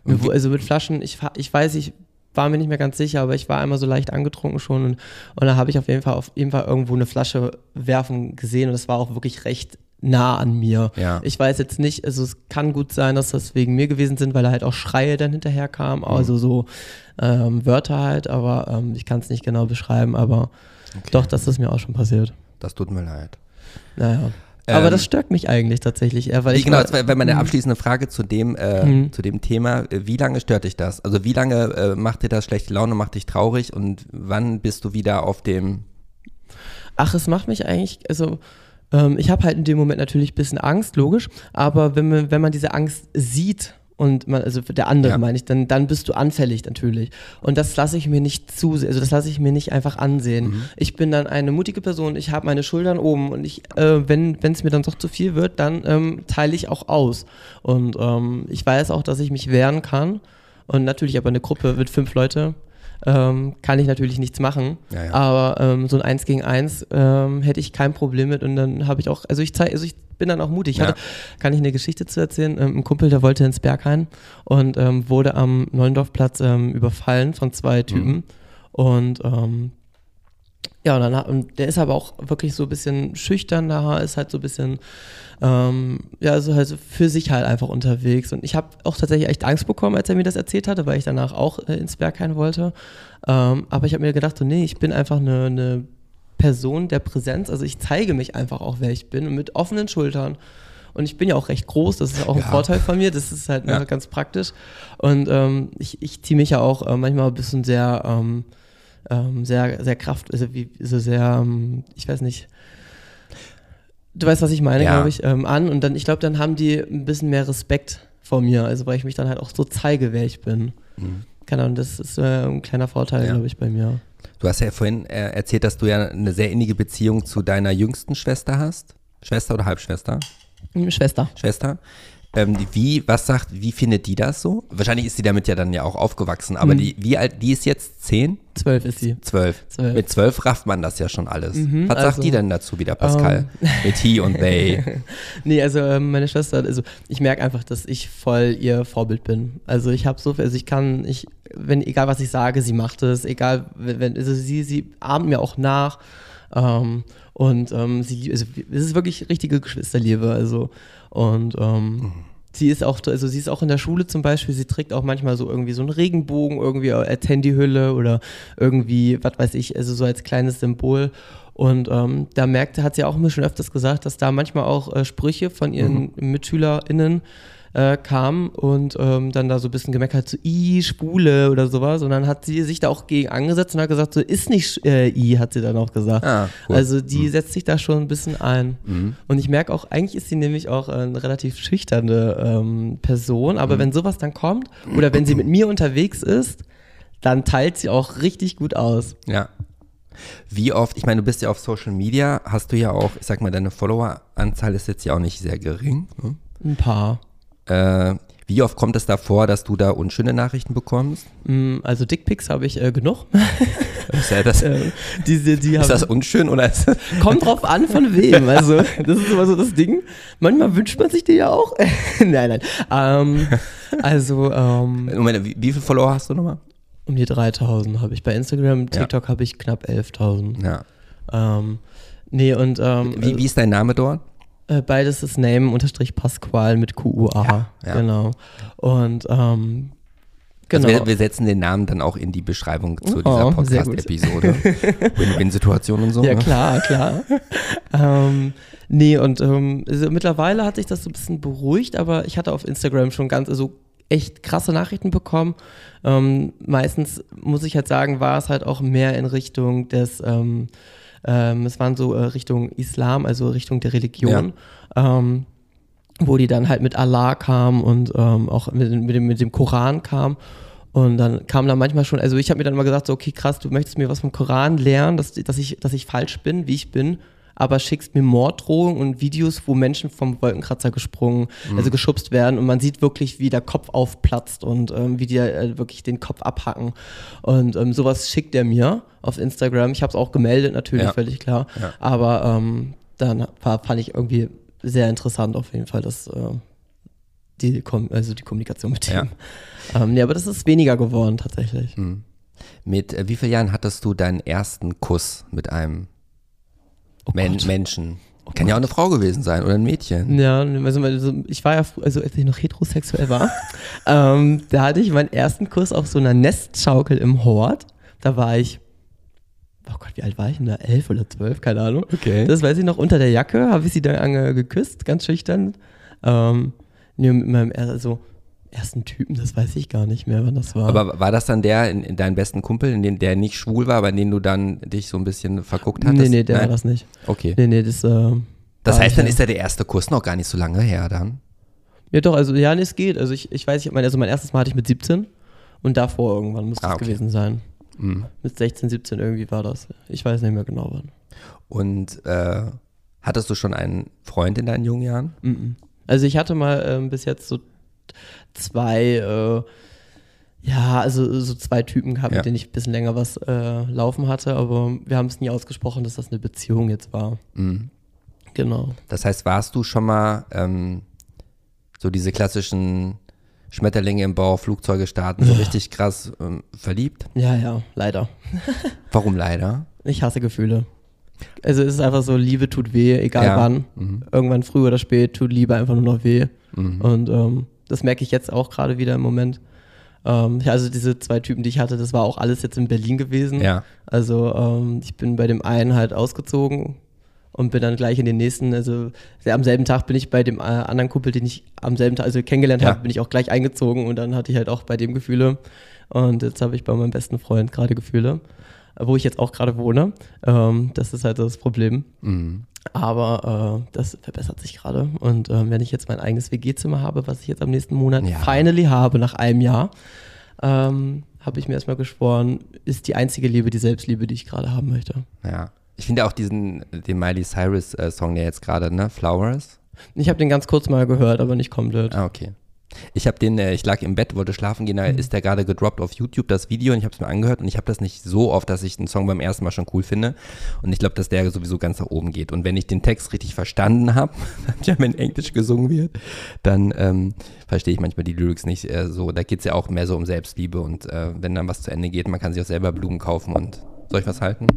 Wo- Also mit Flaschen, ich, ich weiß, ich war mir nicht mehr ganz sicher, aber ich war einmal so leicht angetrunken schon und, und da habe ich auf jeden Fall auf jeden Fall irgendwo eine Flasche werfen gesehen und das war auch wirklich recht nah an mir. Ja. Ich weiß jetzt nicht, also es kann gut sein, dass das wegen mir gewesen sind, weil da halt auch Schreie dann hinterher kamen, also so ähm, Wörter halt, aber ähm, ich kann es nicht genau beschreiben, aber doch, das ist mir auch schon passiert. Das tut mir leid. Naja. Aber Ähm, das stört mich eigentlich tatsächlich eher, weil ich genau, war- wäre wär meine abschließende Frage zu dem, äh, Mhm. zu dem Thema. Äh, Wie lange stört dich das? Also wie lange äh, macht dir das schlechte Laune, macht dich traurig und wann bist du wieder auf dem Ach, es macht mich eigentlich, also ähm, ich habe halt in dem Moment natürlich ein bisschen Angst, logisch, aber wenn man, wenn man diese Angst sieht und man, also der andere Ja. meine ich, dann, dann bist du anfällig natürlich. Und das lasse ich mir nicht zu, also das lasse ich mir nicht einfach ansehen. Mhm. Ich bin dann eine mutige Person, ich habe meine Schultern oben und ich, äh, wenn es mir dann doch zu viel wird, dann ähm, teile ich auch aus. Und ähm, ich weiß auch, dass ich mich wehren kann. Und natürlich aber eine Gruppe mit fünf Leute ähm, kann ich natürlich nichts machen. Ja, ja. Aber ähm, so ein Eins gegen Eins ähm, hätte ich kein Problem mit und dann habe ich auch, also ich zeige, also ich bin dann auch mutig. Ich Ja. hatte, kann ich eine Geschichte zu erzählen? Ähm, ein Kumpel, der wollte ins Berghain und ähm, wurde am Neulendorfplatz ähm, überfallen von zwei Typen. Und ähm, ja, und dann, und der ist aber auch wirklich so ein bisschen schüchtern da, ist halt so ein bisschen, ähm, ja, also halt so für sich halt einfach unterwegs. Und ich habe auch tatsächlich echt Angst bekommen, als er mir das erzählt hatte, weil ich danach auch äh, ins Berghain wollte. Ähm, aber ich habe mir gedacht, so, nee, ich bin einfach eine, eine Person der Präsenz. Also ich zeige mich einfach auch, wer ich bin und mit offenen Schultern. Und ich bin ja auch recht groß, das ist auch ein Ja. Vorteil von mir, das ist halt Ja. ganz praktisch. Und ähm, ich, ich ziehe mich ja auch äh, manchmal ein bisschen sehr, ähm, ähm, sehr, sehr kraft, also wie, so sehr, ähm, ich weiß nicht, du weißt, was ich meine, Ja. glaube ich, ähm, an. Und dann, ich glaube, dann haben die ein bisschen mehr Respekt vor mir, also weil ich mich dann halt auch so zeige, wer ich bin. Keine Ahnung, das ist äh, ein kleiner Vorteil, Mhm. Ja. glaube ich, bei mir. Du hast ja vorhin äh, erzählt, dass du ja eine sehr innige Beziehung zu deiner jüngsten Schwester hast. Schwester oder Halbschwester? Schwester. Schwester. Ähm, wie, was sagt, wie findet die das so? Wahrscheinlich ist sie damit ja dann ja auch aufgewachsen, aber Mhm. die, wie alt, die ist jetzt zehn? Zwölf ist sie. Zwölf. Zwölf. Mit zwölf rafft man das ja schon alles. was sagt also, die denn dazu wieder, Pascal? [laughs] Mit he und they. [laughs] Nee, also ähm, meine Schwester, also ich merke einfach, dass ich voll ihr Vorbild bin. Also ich habe so viel, also ich kann, ich, wenn, egal was ich sage, sie macht es, egal, wenn, wenn- also sie, sie ahmt mir auch nach. Ähm, und ähm, sie, also es ist wirklich richtige Geschwisterliebe, also und ähm, Sie ist auch, also sie ist auch in der Schule zum Beispiel, sie trägt auch manchmal so irgendwie so einen Regenbogen irgendwie als Handyhülle oder irgendwie, was weiß ich, also so als kleines Symbol. Und ähm, da merkte, hat sie auch mir schon öfters gesagt, dass da manchmal auch äh, Sprüche von ihren MitschülerInnen äh, kamen und ähm, dann da so ein bisschen gemeckert, so i, Spule oder sowas. Und dann hat sie sich da auch gegen angesetzt und hat gesagt, so ist nicht äh, i, hat sie dann auch gesagt. Ah, cool. Also die setzt sich da schon ein bisschen ein. Und ich merke auch, eigentlich ist sie nämlich auch eine relativ schüchterne ähm, Person, aber wenn sowas dann kommt oder wenn sie mit mir unterwegs ist, dann teilt sie auch richtig gut aus. Ja. Wie oft, ich meine, du bist ja auf Social Media, hast du ja auch, ich sag mal, deine Followeranzahl ist jetzt ja auch nicht sehr gering. ne? Ein paar. Äh, wie oft kommt es da vor, dass du da unschöne Nachrichten bekommst? Mm, Also Dickpics habe ich äh, genug. [laughs] Ist, ja das, Ähm, Diese, die ist das unschön oder ist Kommt drauf an, von wem. Also, das ist immer so das Ding. Manchmal wünscht man sich die ja auch. [laughs] nein, nein. Ähm, also, ähm, Moment, wie, wie viele Follower hast du nochmal? um die 3000 habe ich. Bei Instagram, Ja. TikTok habe ich knapp 11.000. Ja. Ähm, nee, und ähm, Wie, wie ist dein Name dort? Äh, beides ist Name unterstrich Pasqual mit QUA. Ja, ja. Genau. Und ähm, genau. Also wir, wir setzen den Namen dann auch in die Beschreibung zu Oh, dieser. Podcast-Episode. Win-Win-Situation und so. [laughs] Ja, ne? klar, klar. ähm, nee, und ähm, also mittlerweile hat sich das so ein bisschen beruhigt, aber ich hatte auf Instagram schon ganz, also echt krasse Nachrichten bekommen. Ähm, meistens, muss ich halt sagen, war es halt auch mehr in Richtung des, ähm, ähm, es waren so äh, Richtung Islam, also Richtung der Religion. Ähm, wo die dann halt mit Allah kam und ähm, auch mit, mit, dem, mit dem Koran kam. Und dann kam da manchmal schon, also ich habe mir dann immer gesagt, so, okay, krass, du möchtest mir was vom Koran lernen, dass, dass, ich, dass ich falsch bin, wie ich bin, aber schickst mir Morddrohungen und Videos, wo Menschen vom Wolkenkratzer gesprungen, also geschubst werden und man sieht wirklich, wie der Kopf aufplatzt und ähm, wie die äh, wirklich den Kopf abhacken. Und ähm, sowas schickt er mir auf Instagram. Ich habe es auch gemeldet, natürlich, Ja. völlig klar. Ja. Aber ähm, dann war, fand ich irgendwie sehr interessant auf jeden Fall, dass äh, die, Kom also die Kommunikation mit Ja. dem. Ähm, nee, aber das ist weniger geworden tatsächlich. Mit äh, wie vielen Jahren hattest du deinen ersten Kuss mit einem Oh Men Gott. Menschen? Kann ja auch eine Frau gewesen sein oder ein Mädchen. Ja, also, also ich war ja, also als ich noch heterosexuell war, [laughs] ähm, da hatte ich meinen ersten Kuss auf so einer Nestschaukel im Hort. Da war ich, oh Gott, wie alt war ich denn da? Elf oder zwölf, keine Ahnung. Okay. Das weiß ich noch, unter der Jacke habe ich sie dann geküsst, ganz schüchtern. Ähm, nee, mit meinem also, ersten Typen, das weiß ich gar nicht mehr, wann das war. Aber war das dann der, in, in deinen besten Kumpel, in den, der nicht schwul war, aber in den du dann dich so ein bisschen verguckt hattest? nee, nee, der Nein? war das nicht. Okay. Nee, nee, das. Äh, Das heißt, dann ist ja der erste Kuss noch gar nicht so lange her dann. Ja, doch, also ja, nee, es geht. Also ich, ich weiß, ich meine, also mein erstes Mal hatte ich mit 17 und davor irgendwann muss Ah, das okay. gewesen sein. Mhm. Mit 16, 17 irgendwie war das. Ich weiß nicht mehr genau wann. Und äh, hattest du schon einen Freund in deinen jungen Jahren? Mhm. Also ich hatte mal ähm, bis jetzt so zwei, äh, ja, also so zwei Typen gehabt, Ja. mit denen ich ein bisschen länger was äh, laufen hatte, aber wir haben es nie ausgesprochen, dass das eine Beziehung jetzt war. Mhm. Genau. Das heißt, warst du schon mal ähm, so diese klassischen Schmetterlinge im Bauch, Flugzeuge starten, so richtig krass ähm, verliebt? Ja, ja, leider. [laughs] Warum leider? Ich hasse Gefühle. Also es ist einfach so, Liebe tut weh, egal Ja. wann. Mhm. Irgendwann früh oder spät tut Liebe einfach nur noch weh. Mhm. Und ähm, das merke ich jetzt auch gerade wieder im Moment. Ähm, also diese zwei Typen, die ich hatte, das war auch alles jetzt in Berlin gewesen. Ja. Also ähm, ich bin bei dem einen halt ausgezogen und bin dann gleich in den nächsten, also am selben Tag bin ich bei dem äh, anderen Kumpel, den ich am selben Tag, also kennengelernt Ja. habe, bin ich auch gleich eingezogen und dann hatte ich halt auch bei dem Gefühle. Und jetzt habe ich bei meinem besten Freund gerade Gefühle, wo ich jetzt auch gerade wohne. Ähm, das ist halt das Problem. Mhm. Aber äh, das verbessert sich gerade. Und ähm, wenn ich jetzt mein eigenes WG-Zimmer habe, was ich jetzt am nächsten Monat Ja. finally habe, nach einem Jahr, ähm, habe ich mir erstmal geschworen, ist die einzige Liebe die Selbstliebe, die ich gerade haben möchte. Ja. Ich finde auch diesen, den Miley Cyrus äh, Song, der jetzt gerade, ne, Flowers, Ich habe den ganz kurz mal gehört, aber nicht komplett. Ah, okay. Ich habe den, äh, ich lag im Bett, wollte schlafen gehen, da Mhm. ist der gerade gedroppt auf YouTube, das Video, und ich habe es mir angehört und ich habe das nicht so oft, dass ich den Song beim ersten Mal schon cool finde. Und ich glaube, dass der sowieso ganz nach oben geht. Und wenn ich den Text richtig verstanden habe, [laughs] ja, wenn Englisch gesungen wird, dann ähm, verstehe ich manchmal die Lyrics nicht äh, so. Da geht es ja auch mehr so um Selbstliebe und äh, wenn dann was zu Ende geht, man kann sich auch selber Blumen kaufen und soll ich was halten?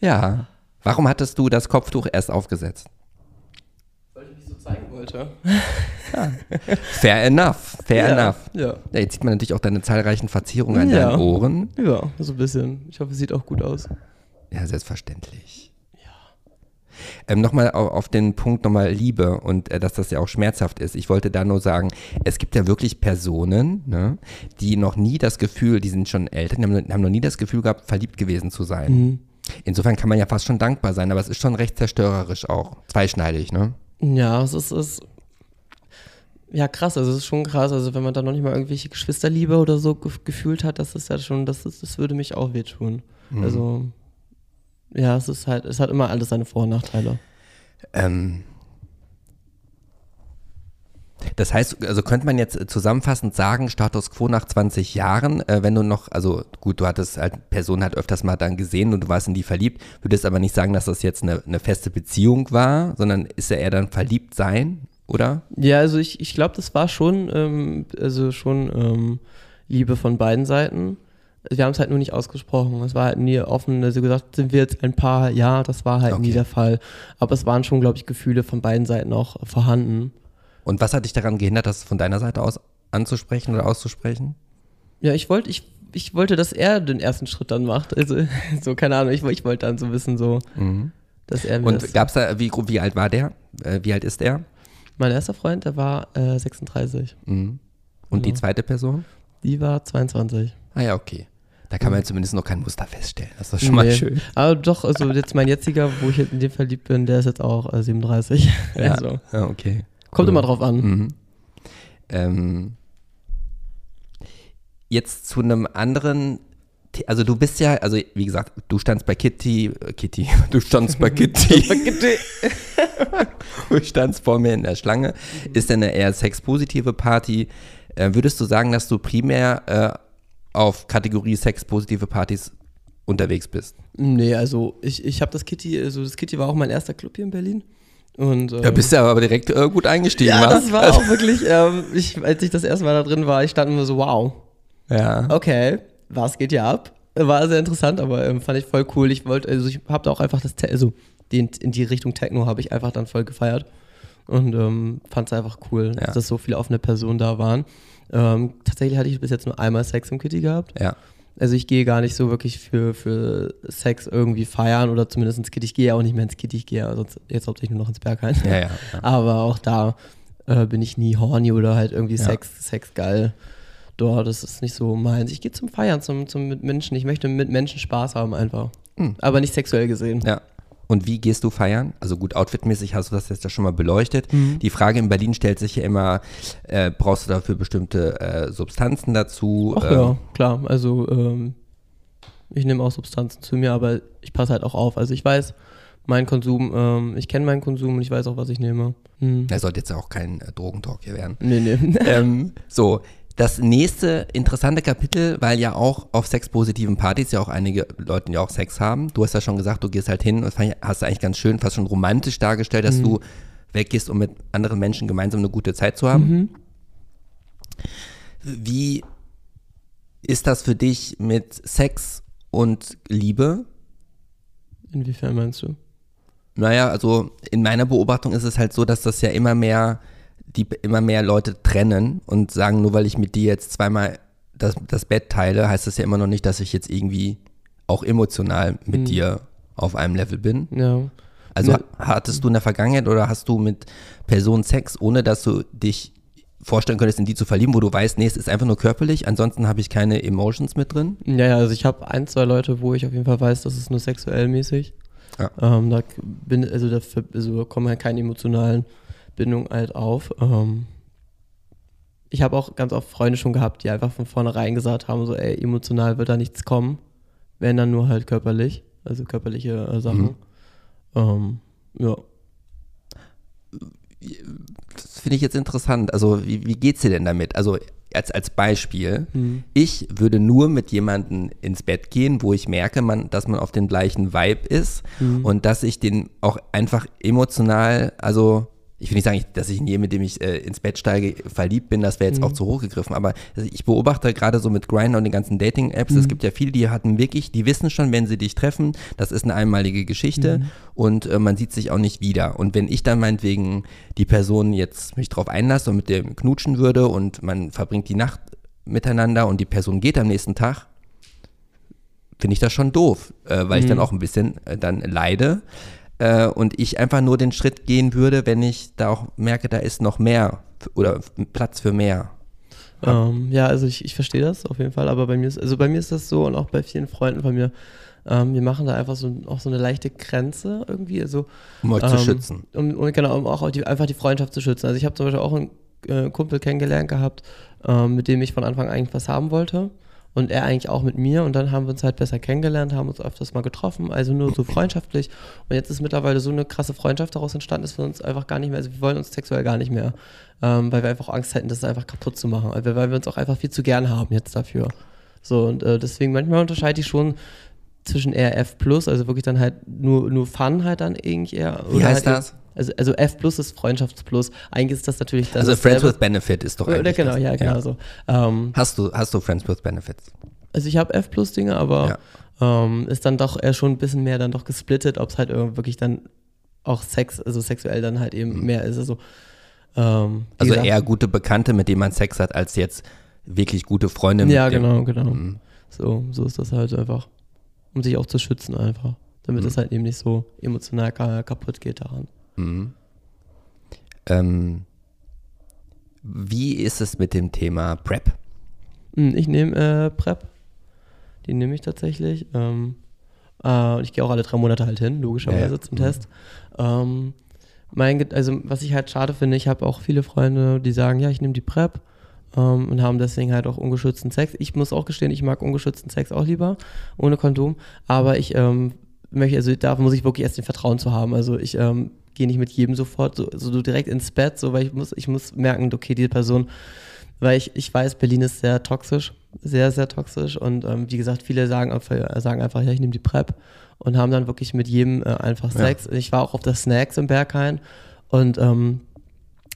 Ja. [laughs] Warum hattest du das Kopftuch erst aufgesetzt? Weil ich mich so zeigen wollte. [laughs] Fair enough, fair ja. enough. Ja. Ja, jetzt sieht man natürlich auch deine zahlreichen Verzierungen an deinen Ohren. Ja, so ein bisschen. Ich hoffe, es sieht auch gut aus. Ja, selbstverständlich. Ähm, nochmal auf, auf den Punkt nochmal Liebe und äh, dass das ja auch schmerzhaft ist. Ich wollte da nur sagen, es gibt ja wirklich Personen, ne, die noch nie das Gefühl, die sind schon älter, die haben, haben noch nie das Gefühl gehabt, verliebt gewesen zu sein. Mhm. Insofern kann man ja fast schon dankbar sein, aber es ist schon recht zerstörerisch auch. Zweischneidig, ne? Ja, es ist, es ja krass, also es ist schon krass, also wenn man da noch nicht mal irgendwelche Geschwisterliebe oder so gef gefühlt hat, das ist ja schon, das, ist, das würde mich auch wehtun. Mhm. Also ja, es ist halt, es hat immer alles seine Vor- und Nachteile. Ähm, das heißt, also könnte man jetzt zusammenfassend sagen, Status quo nach 20 Jahren, äh, wenn du noch, also gut, du hattest halt, Person hat öfters mal dann gesehen und du warst in die verliebt, würdest aber nicht sagen, dass das jetzt eine, eine feste Beziehung war, sondern ist ja eher dann verliebt sein, oder? Ja, also ich, ich glaube, das war schon, ähm, also schon ähm, Liebe von beiden Seiten. Wir haben es halt nur nicht ausgesprochen. Es war halt nie offen, also gesagt, sind wir jetzt ein Paar, ja, das war halt nie Okay. der Fall. Aber es waren schon, glaube ich, Gefühle von beiden Seiten auch vorhanden. Und was hat dich daran gehindert, das von deiner Seite aus anzusprechen oder auszusprechen? Ja, ich wollte, ich, ich wollte, dass er den ersten Schritt dann macht. Also, [laughs] so, keine Ahnung, ich, ich wollte dann so wissen, so, dass er mir Und gab's da, wie, wie alt war der? Äh, wie alt ist der? Mein erster Freund, der war äh, 36. Mhm. Und die Genau. zweite Person? Die war 22. Ah ja, okay. Da kann man ja zumindest noch kein Muster feststellen. Das ist schon mal Nee. schön. Aber doch, also jetzt mein jetziger, wo ich jetzt in dem verliebt bin, der ist jetzt auch äh, 37. Ja, [laughs] Also, ja okay. Kommt Cool. immer drauf an. Mhm. Ähm, jetzt zu einem anderen, also du bist ja, also wie gesagt, du standst bei Kitty, äh, Kitty, [laughs] du standst bei Kitty, [laughs] [laughs] du standst vor mir in der Schlange, ist denn eine eher sexpositive Party. Äh, würdest du sagen, dass du primär äh, auf Kategorie sexpositive Partys unterwegs bist? Nee, also ich, ich habe das Kitty, also das Kitty war auch mein erster Club hier in Berlin. Und, ähm, Da bist du aber direkt äh, gut eingestiegen, ja, wa? das war auch wirklich, ähm, ich, als ich das erste Mal da drin war, ich stand immer so, wow, Ja. okay, was geht hier ab? War sehr interessant, aber ähm, fand ich voll cool. Ich wollte, also ich habe da auch einfach das, Te also den, in die Richtung Techno habe ich einfach dann voll gefeiert und ähm, fand es einfach cool, Ja. dass so viele offene Personen da waren. Ähm, tatsächlich hatte ich bis jetzt nur einmal Sex im Kitty gehabt. Ja. Also ich gehe gar nicht so wirklich für, für Sex irgendwie feiern oder zumindest ins Kitty. Ich gehe ja auch nicht mehr ins Kitty, ich gehe ja sonst jetzt hauptsächlich nur noch ins Berghain. Ja, ja. ja. [laughs] Aber auch da äh, bin ich nie horny oder halt irgendwie. Sex, Sex geil. Dort das ist nicht so meins. Ich gehe zum Feiern, zum, zum mit Menschen. Ich möchte mit Menschen Spaß haben einfach. Hm. Aber nicht sexuell gesehen. Ja. Und wie gehst du feiern? Also gut, outfitmäßig hast du das jetzt ja schon mal beleuchtet. Mhm. Die Frage in Berlin stellt sich ja immer, äh, brauchst du dafür bestimmte äh, Substanzen dazu? Ach ähm, ja, klar. Also ähm, ich nehme auch Substanzen zu mir, aber ich passe halt auch auf. Also ich weiß, mein Konsum, ähm, ich kenne meinen Konsum und ich weiß auch, was ich nehme. Hm. Das sollte jetzt ja auch kein äh, Drogentalk hier werden. Nee, nee. [laughs] ähm, so, das nächste interessante Kapitel, weil ja auch auf sexpositiven Partys ja auch einige Leute ja auch Sex haben. Du hast ja schon gesagt, du gehst halt hin und hast eigentlich ganz schön, fast schon romantisch dargestellt, dass du weggehst, um mit anderen Menschen gemeinsam eine gute Zeit zu haben. Mhm. Wie ist das für dich mit Sex und Liebe? Inwiefern meinst du? Naja, also in meiner Beobachtung ist es halt so, dass das ja immer mehr, die immer mehr Leute trennen und sagen, nur weil ich mit dir jetzt zweimal das, das Bett teile, heißt das ja immer noch nicht, dass ich jetzt irgendwie auch emotional mit Mhm. dir auf einem Level bin. Ja. Also hattest du in der Vergangenheit oder hast du mit Personen Sex, ohne dass du dich vorstellen könntest, in die zu verlieben, wo du weißt, nee, es ist einfach nur körperlich, ansonsten habe ich keine Emotions mit drin? Ja, ja, also ich habe ein, zwei Leute, wo ich auf jeden Fall weiß, das ist nur sexuell mäßig. Ja. Ähm, da bin, also da also kommen halt keine emotionalen Bindungen halt auf. Ähm, ich habe auch ganz oft Freunde schon gehabt, die einfach von vornherein gesagt haben, so, ey, emotional wird da nichts kommen, wenn dann nur halt körperlich. also körperliche äh, Sachen. Ähm, ja. Das finde ich jetzt interessant. Also, wie, wie geht's dir denn damit? Also, als, als Beispiel, Mhm. ich würde nur mit jemandem ins Bett gehen, wo ich merke, man, dass man auf dem gleichen Vibe ist Mhm. und dass ich den auch einfach emotional, also ich will nicht sagen, dass ich in jedem, mit dem ich äh, ins Bett steige, verliebt bin, das wäre jetzt auch zu hoch gegriffen, aber also ich beobachte gerade so mit Grindr und den ganzen Dating-Apps, es gibt ja viele, die hatten wirklich, die wissen schon, wenn sie dich treffen, das ist eine einmalige Geschichte und äh, man sieht sich auch nicht wieder. Und wenn ich dann meinetwegen die Person jetzt mich drauf einlasse und mit dem knutschen würde und man verbringt die Nacht miteinander und die Person geht am nächsten Tag, finde ich das schon doof, äh, weil ich dann auch ein bisschen äh, dann leide äh, und ich einfach nur den Schritt gehen würde, wenn ich da auch merke, da ist noch mehr oder Platz für mehr. Ähm, ja, also ich, ich verstehe das auf jeden Fall, aber bei mir ist, also bei mir ist das so und auch bei vielen Freunden von mir, ähm, wir machen da einfach so, auch so eine leichte Grenze irgendwie, also Um euch zu ähm, schützen. Um, um, genau, um auch die, einfach die Freundschaft zu schützen. Also ich habe zum Beispiel auch einen äh, Kumpel kennengelernt gehabt, ähm, mit dem ich von Anfang an eigentlich was haben wollte. Und er eigentlich auch mit mir. Und dann haben wir uns halt besser kennengelernt, haben uns öfters mal getroffen, also nur so freundschaftlich. Und jetzt ist mittlerweile so eine krasse Freundschaft daraus entstanden, dass wir uns einfach gar nicht mehr, also wir wollen uns sexuell gar nicht mehr. Ähm, weil wir einfach Angst hätten, das einfach kaputt zu machen. Weil wir, weil wir uns auch einfach viel zu gern haben jetzt dafür. So, und äh, deswegen manchmal unterscheide ich schon zwischen eher F also wirklich dann halt nur, nur Fun halt dann irgendwie eher. Wie heißt halt das? Also, also F plus ist Freundschaftsplus. Eigentlich ist das natürlich dann Also. Friends with Benefit ist doch eigentlich genau, das. ja, genau so. Ähm, Hast du, hast du Friends with Benefits? also ich habe F plus Dinge, aber ähm, ist dann doch eher schon ein bisschen mehr dann doch gesplittet, ob es halt irgendwie wirklich dann auch Sex, also sexuell dann halt eben mehr ist. Also, ähm, Also gesagt, eher gute Bekannte, mit denen man Sex hat, als jetzt wirklich gute Freunde. mit Ja, genau, genau. Mhm. So, so ist das halt einfach. Um sich auch zu schützen einfach. Damit Mhm. es halt eben nicht so emotional ka kaputt geht daran. Mhm. Ähm, wie ist es mit dem Thema Prep? Hm, Ich nehme äh, PrEP. Die nehme ich tatsächlich. Ähm, äh, ich gehe auch alle drei Monate halt hin, logischerweise Ja. zum Mhm. Test. Ähm, mein, also was ich halt schade finde, ich habe auch viele Freunde, die sagen, ja, ich nehme die PrEP ähm, und haben deswegen halt auch ungeschützten Sex. Ich muss auch gestehen, ich mag ungeschützten Sex auch lieber, ohne Kondom. Aber ich ähm, möchte, also da muss ich wirklich erst den Vertrauen zu haben. Also ich ähm, gehe nicht mit jedem sofort so, so direkt ins Bett, so weil ich muss, ich muss merken, okay, die Person weil ich, ich weiß, Berlin ist sehr toxisch, sehr, sehr toxisch und ähm, wie gesagt, viele sagen, einfach- sagen einfach, ja, ich nehme die PrEP und haben dann wirklich mit jedem äh, einfach Ja. Sex. Ich war auch auf der Snacks im Berghain und ähm,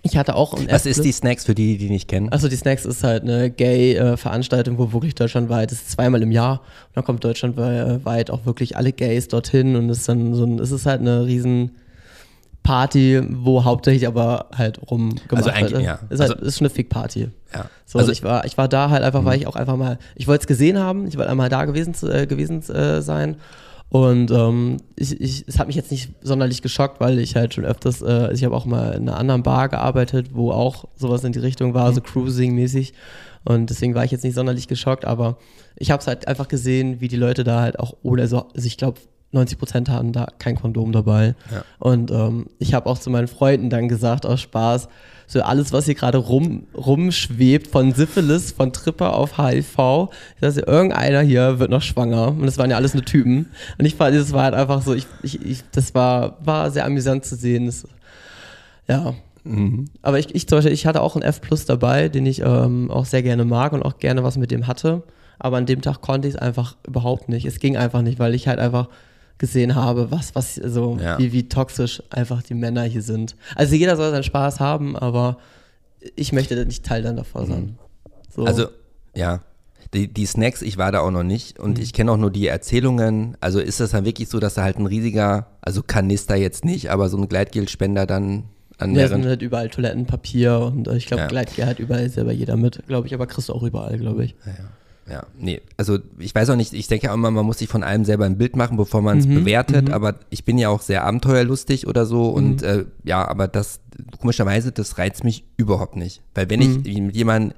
ich hatte auch Was ist die Snacks für die, die nicht kennen? Also die Snacks ist halt eine Gay-Veranstaltung, wo wirklich deutschlandweit, das ist zweimal im Jahr und dann kommt deutschlandweit auch wirklich alle Gays dorthin und es ist dann so ein, es ist halt eine riesen Party, wo hauptsächlich aber halt rum gemacht Also eigentlich, wird. ja. Ist halt, Also- ist schon eine Fick-Party. ja. So, also ich war, ich war da halt einfach, weil ich auch einfach mal, ich wollte es gesehen haben, ich wollte einmal da gewesen, äh, gewesen äh, sein. Und ähm, ich, ich, es hat mich jetzt nicht sonderlich geschockt, weil ich halt schon öfters, äh, ich habe auch mal in einer anderen Bar gearbeitet, wo auch sowas in die Richtung war, so Cruising-mäßig. Und deswegen war ich jetzt nicht sonderlich geschockt, aber ich habe es halt einfach gesehen, wie die Leute da halt auch ohne, also, also ich glaube, 90 Prozent hatten da kein Kondom dabei. Ja. Und ähm, ich habe auch zu meinen Freunden dann gesagt, aus Spaß, so alles, was hier gerade rum, rumschwebt, von Syphilis, von Tripper auf HIV, dass irgendeiner hier wird noch schwanger. Und das waren ja alles nur Typen. Und ich fand, das war halt einfach so, ich, ich, ich, das war, war sehr amüsant zu sehen. Das, ja. Mhm. Aber ich, ich zum Beispiel, ich hatte auch einen F Plus dabei, den ich ähm, auch sehr gerne mag und auch gerne was mit dem hatte. Aber an dem Tag konnte ich es einfach überhaupt nicht. Es ging einfach nicht, weil ich halt einfach gesehen habe, was, was, so, Ja. wie, wie toxisch einfach die Männer hier sind. Also jeder soll seinen Spaß haben, aber ich möchte nicht Teil dann davor sein. So. Also, ja. Die, die Snacks, ich war da auch noch nicht und Mhm. ich kenne auch nur die Erzählungen. Also ist das dann wirklich so, dass da halt ein riesiger, also Kanister jetzt nicht, aber so ein Gleitgelspender dann an ja, es sind halt überall Toilettenpapier und äh, ich glaube, Ja. Gleitgel hat überall selber jeder mit, glaube ich, aber kriegst du auch überall, glaube ich. Ja, nee, also ich weiß auch nicht, ich denke ja auch immer, man muss sich von allem selber ein Bild machen, bevor man es Mhm, bewertet, aber ich bin ja auch sehr abenteuerlustig oder so Mhm. und äh, ja, aber das, komischerweise, das reizt mich überhaupt nicht. Weil wenn Mhm. ich mit jemandem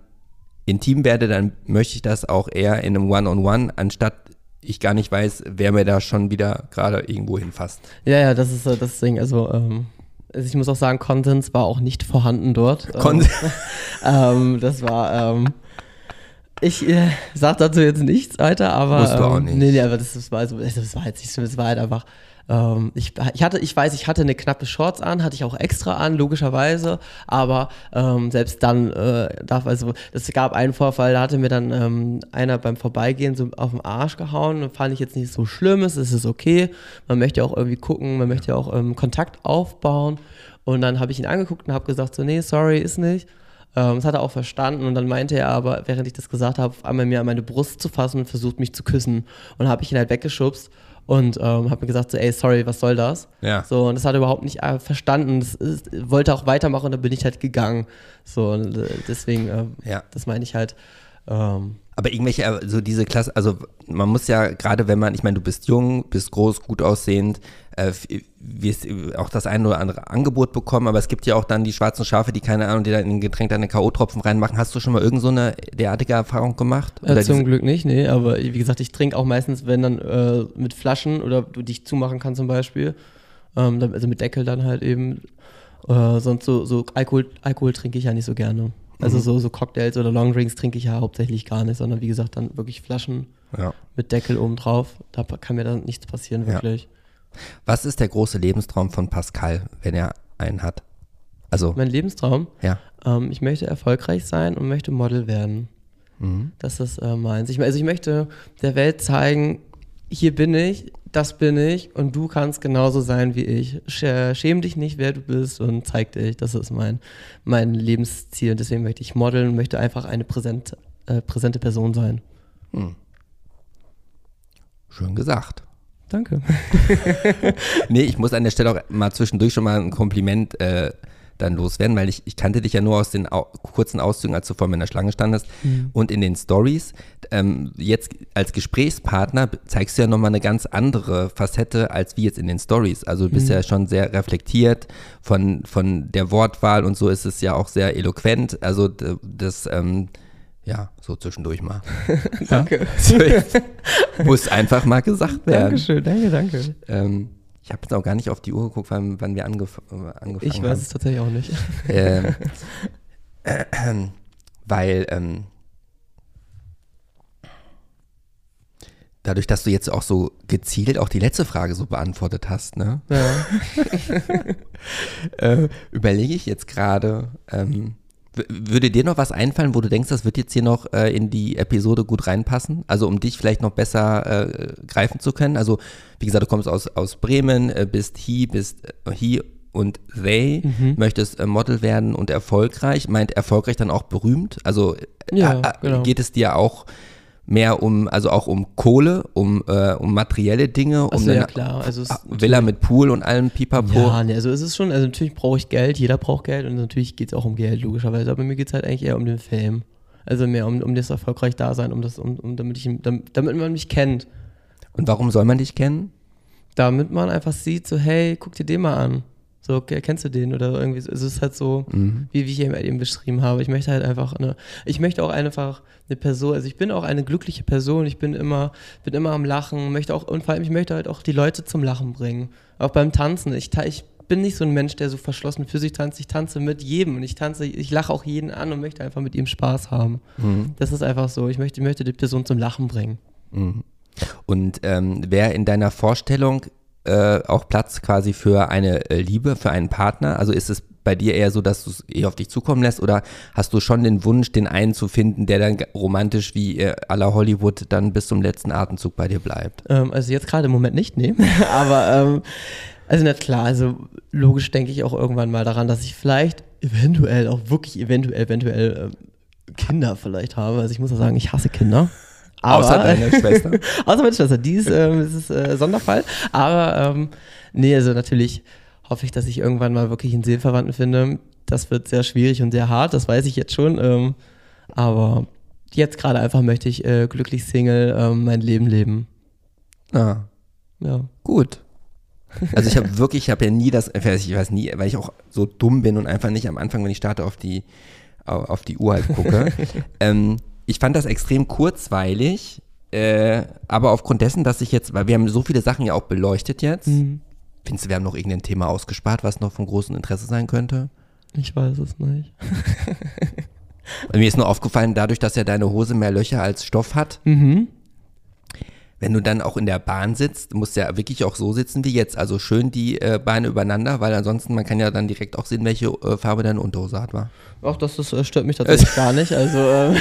intim werde, dann möchte ich das auch eher in einem One-on-One, anstatt ich gar nicht weiß, wer mir da schon wieder gerade irgendwo hinfasst. Ja, ja, das ist äh, das Ding. Also, ähm, also ich muss auch sagen, Konsens war auch nicht vorhanden dort. Kon ähm, [laughs] ähm, das war, ähm, Ich äh, sag dazu jetzt nichts weiter, aber. Musst du auch ähm, nicht. Nee, nee, aber das, das, war, also, das war jetzt nicht so, das war halt einfach. Ähm, ich, ich, hatte, ich weiß, ich hatte eine knappe Shorts an, hatte ich auch extra an, logischerweise, aber ähm, selbst dann äh, darf, also es gab einen Vorfall, da hatte mir dann ähm, einer beim Vorbeigehen so auf den Arsch gehauen fand ich jetzt nicht so schlimm, es ist okay, man möchte ja auch irgendwie gucken, man möchte ja auch ähm, Kontakt aufbauen und dann habe ich ihn angeguckt und habe gesagt so, nee, sorry, ist nicht. Ähm, das hat er auch verstanden und dann meinte er aber, während ich das gesagt habe, auf einmal mir an meine Brust zu fassen und versucht mich zu küssen. Und habe ich ihn halt weggeschubst und ähm, habe mir gesagt so, ey, sorry, was soll das? Ja. So, und das hat er überhaupt nicht äh, verstanden. Das ist, wollte auch weitermachen und dann bin ich halt gegangen. So, und äh, deswegen, äh, Ja. das meine ich halt. Ähm, Aber irgendwelche, äh, so diese Klasse, also man muss ja gerade, wenn man, ich meine, du bist jung, bist groß, gut aussehend, äh, auch das eine oder andere Angebot bekommen, aber es gibt ja auch dann die schwarzen Schafe, die keine Ahnung, die dann in ein Getränk deine K.O.-Tropfen reinmachen. Hast du schon mal irgend so eine derartige Erfahrung gemacht? äh, zum Glück nicht, nee, aber wie gesagt, ich trinke auch meistens, wenn dann äh, mit Flaschen oder du dich zumachen kannst zum Beispiel. Ähm, also mit Deckel dann halt eben. Äh, sonst so, so Alkohol, Alkohol trinke ich ja nicht so gerne. Also Mhm. so, so Cocktails oder Longdrinks trinke ich ja hauptsächlich gar nicht, sondern wie gesagt dann wirklich Flaschen ja. mit Deckel oben drauf. Da kann mir dann nichts passieren, Ja. Was ist der große Lebenstraum von Pascal, wenn er einen hat? Also, Mein Lebenstraum, ja. ähm, ich möchte erfolgreich sein und möchte Model werden. Mhm. Das ist äh, meins. Ich, also ich möchte der Welt zeigen, hier bin ich, das bin ich und du kannst genauso sein wie ich. Sch- Schäm dich nicht, wer du bist und zeig dich. Das ist mein, mein Lebensziel. Und deswegen möchte ich modeln und möchte einfach eine präsent, äh, präsente Person sein. Schön gesagt. Danke. [laughs] Nee, ich muss an der Stelle auch mal zwischendurch schon mal ein Kompliment äh, dann loswerden, weil ich, ich kannte dich ja nur aus den au kurzen Auszügen, als du vor mir in der Schlange standest und in den Stories. Ähm, jetzt als Gesprächspartner zeigst du ja nochmal eine ganz andere Facette als wie jetzt in den Stories. Also du bist ja schon sehr reflektiert von, von der Wortwahl und so ist es ja auch sehr eloquent. Also das, ähm, ja, so zwischendurch mal. [laughs] Danke. [laughs] Muss einfach mal gesagt werden. Dankeschön, danke, danke. Ähm, ich habe jetzt auch gar nicht auf die Uhr geguckt, wann, wann wir angef äh, angefangen Ich weiß es tatsächlich auch nicht. haben. [laughs] Ähm, [clears throat] weil ähm, dadurch, dass du jetzt auch so gezielt auch die letzte Frage so beantwortet hast, ne, Ja. äh, überlege ich jetzt gerade, ähm, würde dir noch was einfallen, wo du denkst, das wird jetzt hier noch äh, in die Episode gut reinpassen? Also um dich vielleicht noch besser äh, greifen zu können? Also wie gesagt, du kommst aus, aus Bremen, äh, bist he, bist äh, he und they, Mhm. möchtest äh, Model werden und erfolgreich. Meint erfolgreich dann auch berühmt? Also äh, Ja, genau. geht es dir auch mehr um, also auch um Kohle, um, äh, um materielle Dinge, um Achso, ja klar. Also Ah, Villa mit Pool und allem Pipapo? Ja, nee, also es ist schon, also natürlich brauche ich Geld, jeder braucht Geld und natürlich geht es auch um Geld, logischerweise, aber mir geht es halt eigentlich eher um den Fame. Also mehr um, um das erfolgreich Dasein, um das, um, um damit ich damit, damit man mich kennt. Und warum soll man dich kennen? Damit man einfach sieht, so, hey, guck dir den mal an. So, kennst du den? Oder irgendwie, es ist halt so, Mhm. wie, wie ich eben, eben beschrieben habe. Ich möchte halt einfach eine, ich möchte auch einfach eine Person, also ich bin auch eine glückliche Person, ich bin immer, bin immer am Lachen, möchte auch, und vor allem, ich möchte halt auch die Leute zum Lachen bringen. Auch beim Tanzen. Ich, ich bin nicht so ein Mensch, der so verschlossen für sich tanzt. Ich tanze mit jedem und ich tanze, ich lache auch jeden an und möchte einfach mit ihm Spaß haben. Mhm. Das ist einfach so. Ich möchte, ich möchte die Person zum Lachen bringen. Mhm. Und ähm, wäre in deiner Vorstellung äh, auch Platz quasi für eine äh, Liebe, für einen Partner? Also ist es bei dir eher so, dass du es eher auf dich zukommen lässt oder hast du schon den Wunsch, den einen zu finden, der dann romantisch wie äh, la Hollywood dann bis zum letzten Atemzug bei dir bleibt? Ähm, also jetzt gerade im Moment nicht, nee. [laughs] Aber ähm, also nicht klar, also logisch denke ich auch irgendwann mal daran, dass ich vielleicht eventuell, auch wirklich eventuell, eventuell ähm, Kinder vielleicht habe. Also ich muss ja sagen, ich hasse Kinder. Aber, Außer deiner [laughs] Schwester. Außer meine Schwester, die ist, ähm, ist äh, Sonderfall. Aber ähm, nee, also natürlich hoffe ich, dass ich irgendwann mal wirklich einen Seelenverwandten finde. Das wird sehr schwierig und sehr hart, das weiß ich jetzt schon. Ähm, aber jetzt gerade einfach möchte ich äh, glücklich Single ähm, mein Leben leben. Ah, Ja. gut. Also ich habe [laughs] wirklich, ich habe ja nie das, ich weiß nie, weil ich auch so dumm bin und einfach nicht am Anfang, wenn ich starte, auf die, au- auf die Uhr halt gucke. [laughs] ähm, ich fand das extrem kurzweilig, äh, aber aufgrund dessen, dass ich jetzt, weil wir haben so viele Sachen ja auch beleuchtet jetzt, Mhm. findest du, wir haben noch irgendein Thema ausgespart, was noch von großem Interesse sein könnte? Ich weiß es nicht. [laughs] Mir ist nur aufgefallen, dadurch, dass ja deine Hose mehr Löcher als Stoff hat, Mhm. wenn du dann auch in der Bahn sitzt, musst du ja wirklich auch so sitzen wie jetzt. Also schön die äh, Beine übereinander, weil ansonsten, man kann ja dann direkt auch sehen, welche äh, Farbe deine Unterhose hat, war. Auch das, das äh, stört mich tatsächlich [laughs] gar nicht. Also, ähm,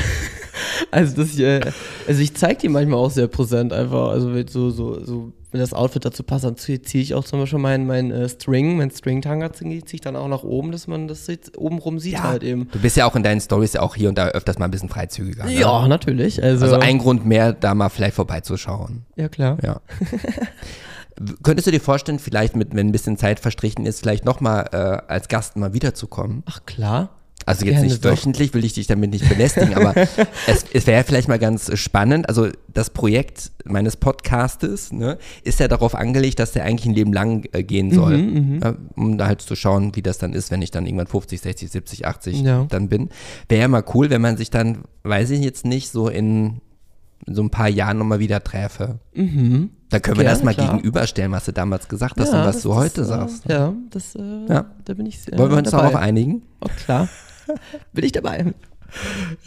also, das, äh, also ich zeige die manchmal auch sehr präsent einfach. Also wenn so, so, so, wenn das Outfit dazu passt, dann ziehe zieh ich auch zum Beispiel meinen mein, äh, String, mein String-Tanga ziehe ich dann auch nach oben, dass man das sieht, oben rum sieht halt eben. Du bist ja auch in deinen Stories ja auch hier und da öfters mal ein bisschen freizügiger. Ne? Ja, natürlich. Also, Also ein Grund mehr, da mal vielleicht vorbeizuschauen. ja klar. Ja. [laughs] Könntest du dir vorstellen, vielleicht mit, wenn ein bisschen Zeit verstrichen ist, vielleicht nochmal äh, als Gast mal wiederzukommen? Ach klar. Also jetzt Gerne nicht doch. wöchentlich, will ich dich damit nicht belästigen, aber [laughs] es, es wäre vielleicht mal ganz spannend. Also das Projekt meines Podcastes ne, ist ja darauf angelegt, dass der eigentlich ein Leben lang äh, gehen soll. Mhm, ja, um da halt zu schauen, wie das dann ist, wenn ich dann irgendwann 50, 60, 70, 80 Ja. dann bin. Wäre ja mal cool, wenn man sich dann, weiß ich jetzt nicht, so in so ein paar Jahren nochmal wieder träfe. Mhm. Da können wir Gerne, das mal klar. gegenüberstellen, was du damals gesagt hast und was das- du heute das, sagst. Äh, ja, das, äh, Ja. da bin ich sehr Wollen wir uns dabei. darauf einigen? Oh, klar. [laughs] bin ich dabei.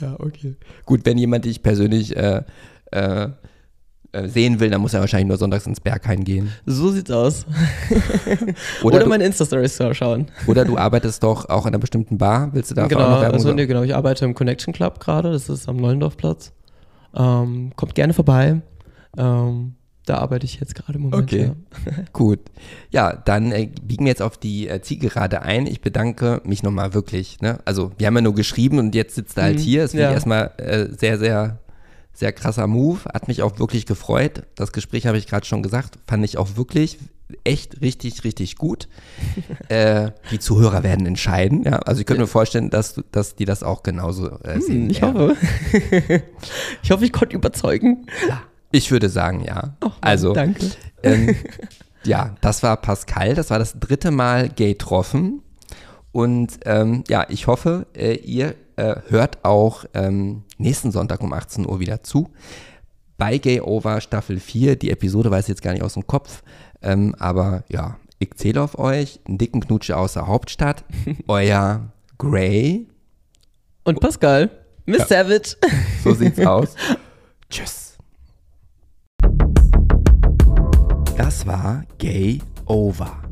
Ja, okay. Gut, wenn jemand dich persönlich äh, äh, äh, sehen will, dann muss er wahrscheinlich nur sonntags ins Berghain gehen. So sieht's aus. [laughs] Oder, Oder, du, meine Insta-Stories schauen. oder du arbeitest doch auch in einer bestimmten Bar. Willst du dafür genau, auch noch Werbung also, nee, genau, ich arbeite im Connection Club gerade, das ist am Neulendorfplatz. Ähm, kommt gerne vorbei. Ähm, da arbeite ich jetzt gerade im Moment. Okay. Ja. [laughs] [laughs] Gut. Ja, dann äh, biegen wir jetzt auf die äh, Zielgerade ein. Ich bedanke mich nochmal wirklich. Ne? Also, wir haben ja nur geschrieben und jetzt sitzt er halt Mhm, hier. Das finde ja. ich erstmal äh, sehr, sehr, sehr krasser Move. Hat mich auch wirklich gefreut. Das Gespräch habe ich gerade schon gesagt. Fand ich auch wirklich echt richtig, richtig gut. [laughs] äh, die Zuhörer werden entscheiden. Ja? Also, ich könnte mir vorstellen, dass, dass die das auch genauso äh, sehen. Hm, ich werden. hoffe. ich hoffe, ich konnte überzeugen. Ich würde sagen, ja. Mann, also, Danke. ähm, [laughs] ja, das war Pascal. Das war das dritte Mal Gay Troffen. Und ähm, ja, ich hoffe, äh, ihr äh, hört auch ähm, nächsten Sonntag um 18 Uhr wieder zu. Bei Gay Over Staffel 4. Die Episode weiß ich jetzt gar nicht aus dem Kopf. Ähm, aber ja, ich zähle auf euch. Einen dicken Knutsche aus der Hauptstadt. [laughs] Euer Gray. Und Pascal, Miss Savage. So sieht's [laughs] aus. Tschüss. Das war Gay Over.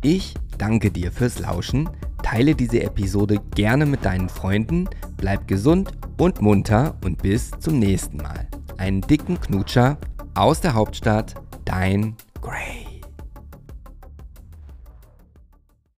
Ich danke dir fürs Lauschen. Teile diese Episode gerne mit deinen Freunden. Bleib gesund und munter und bis zum nächsten Mal. Einen dicken Knutscher aus der Hauptstadt, dein Gray.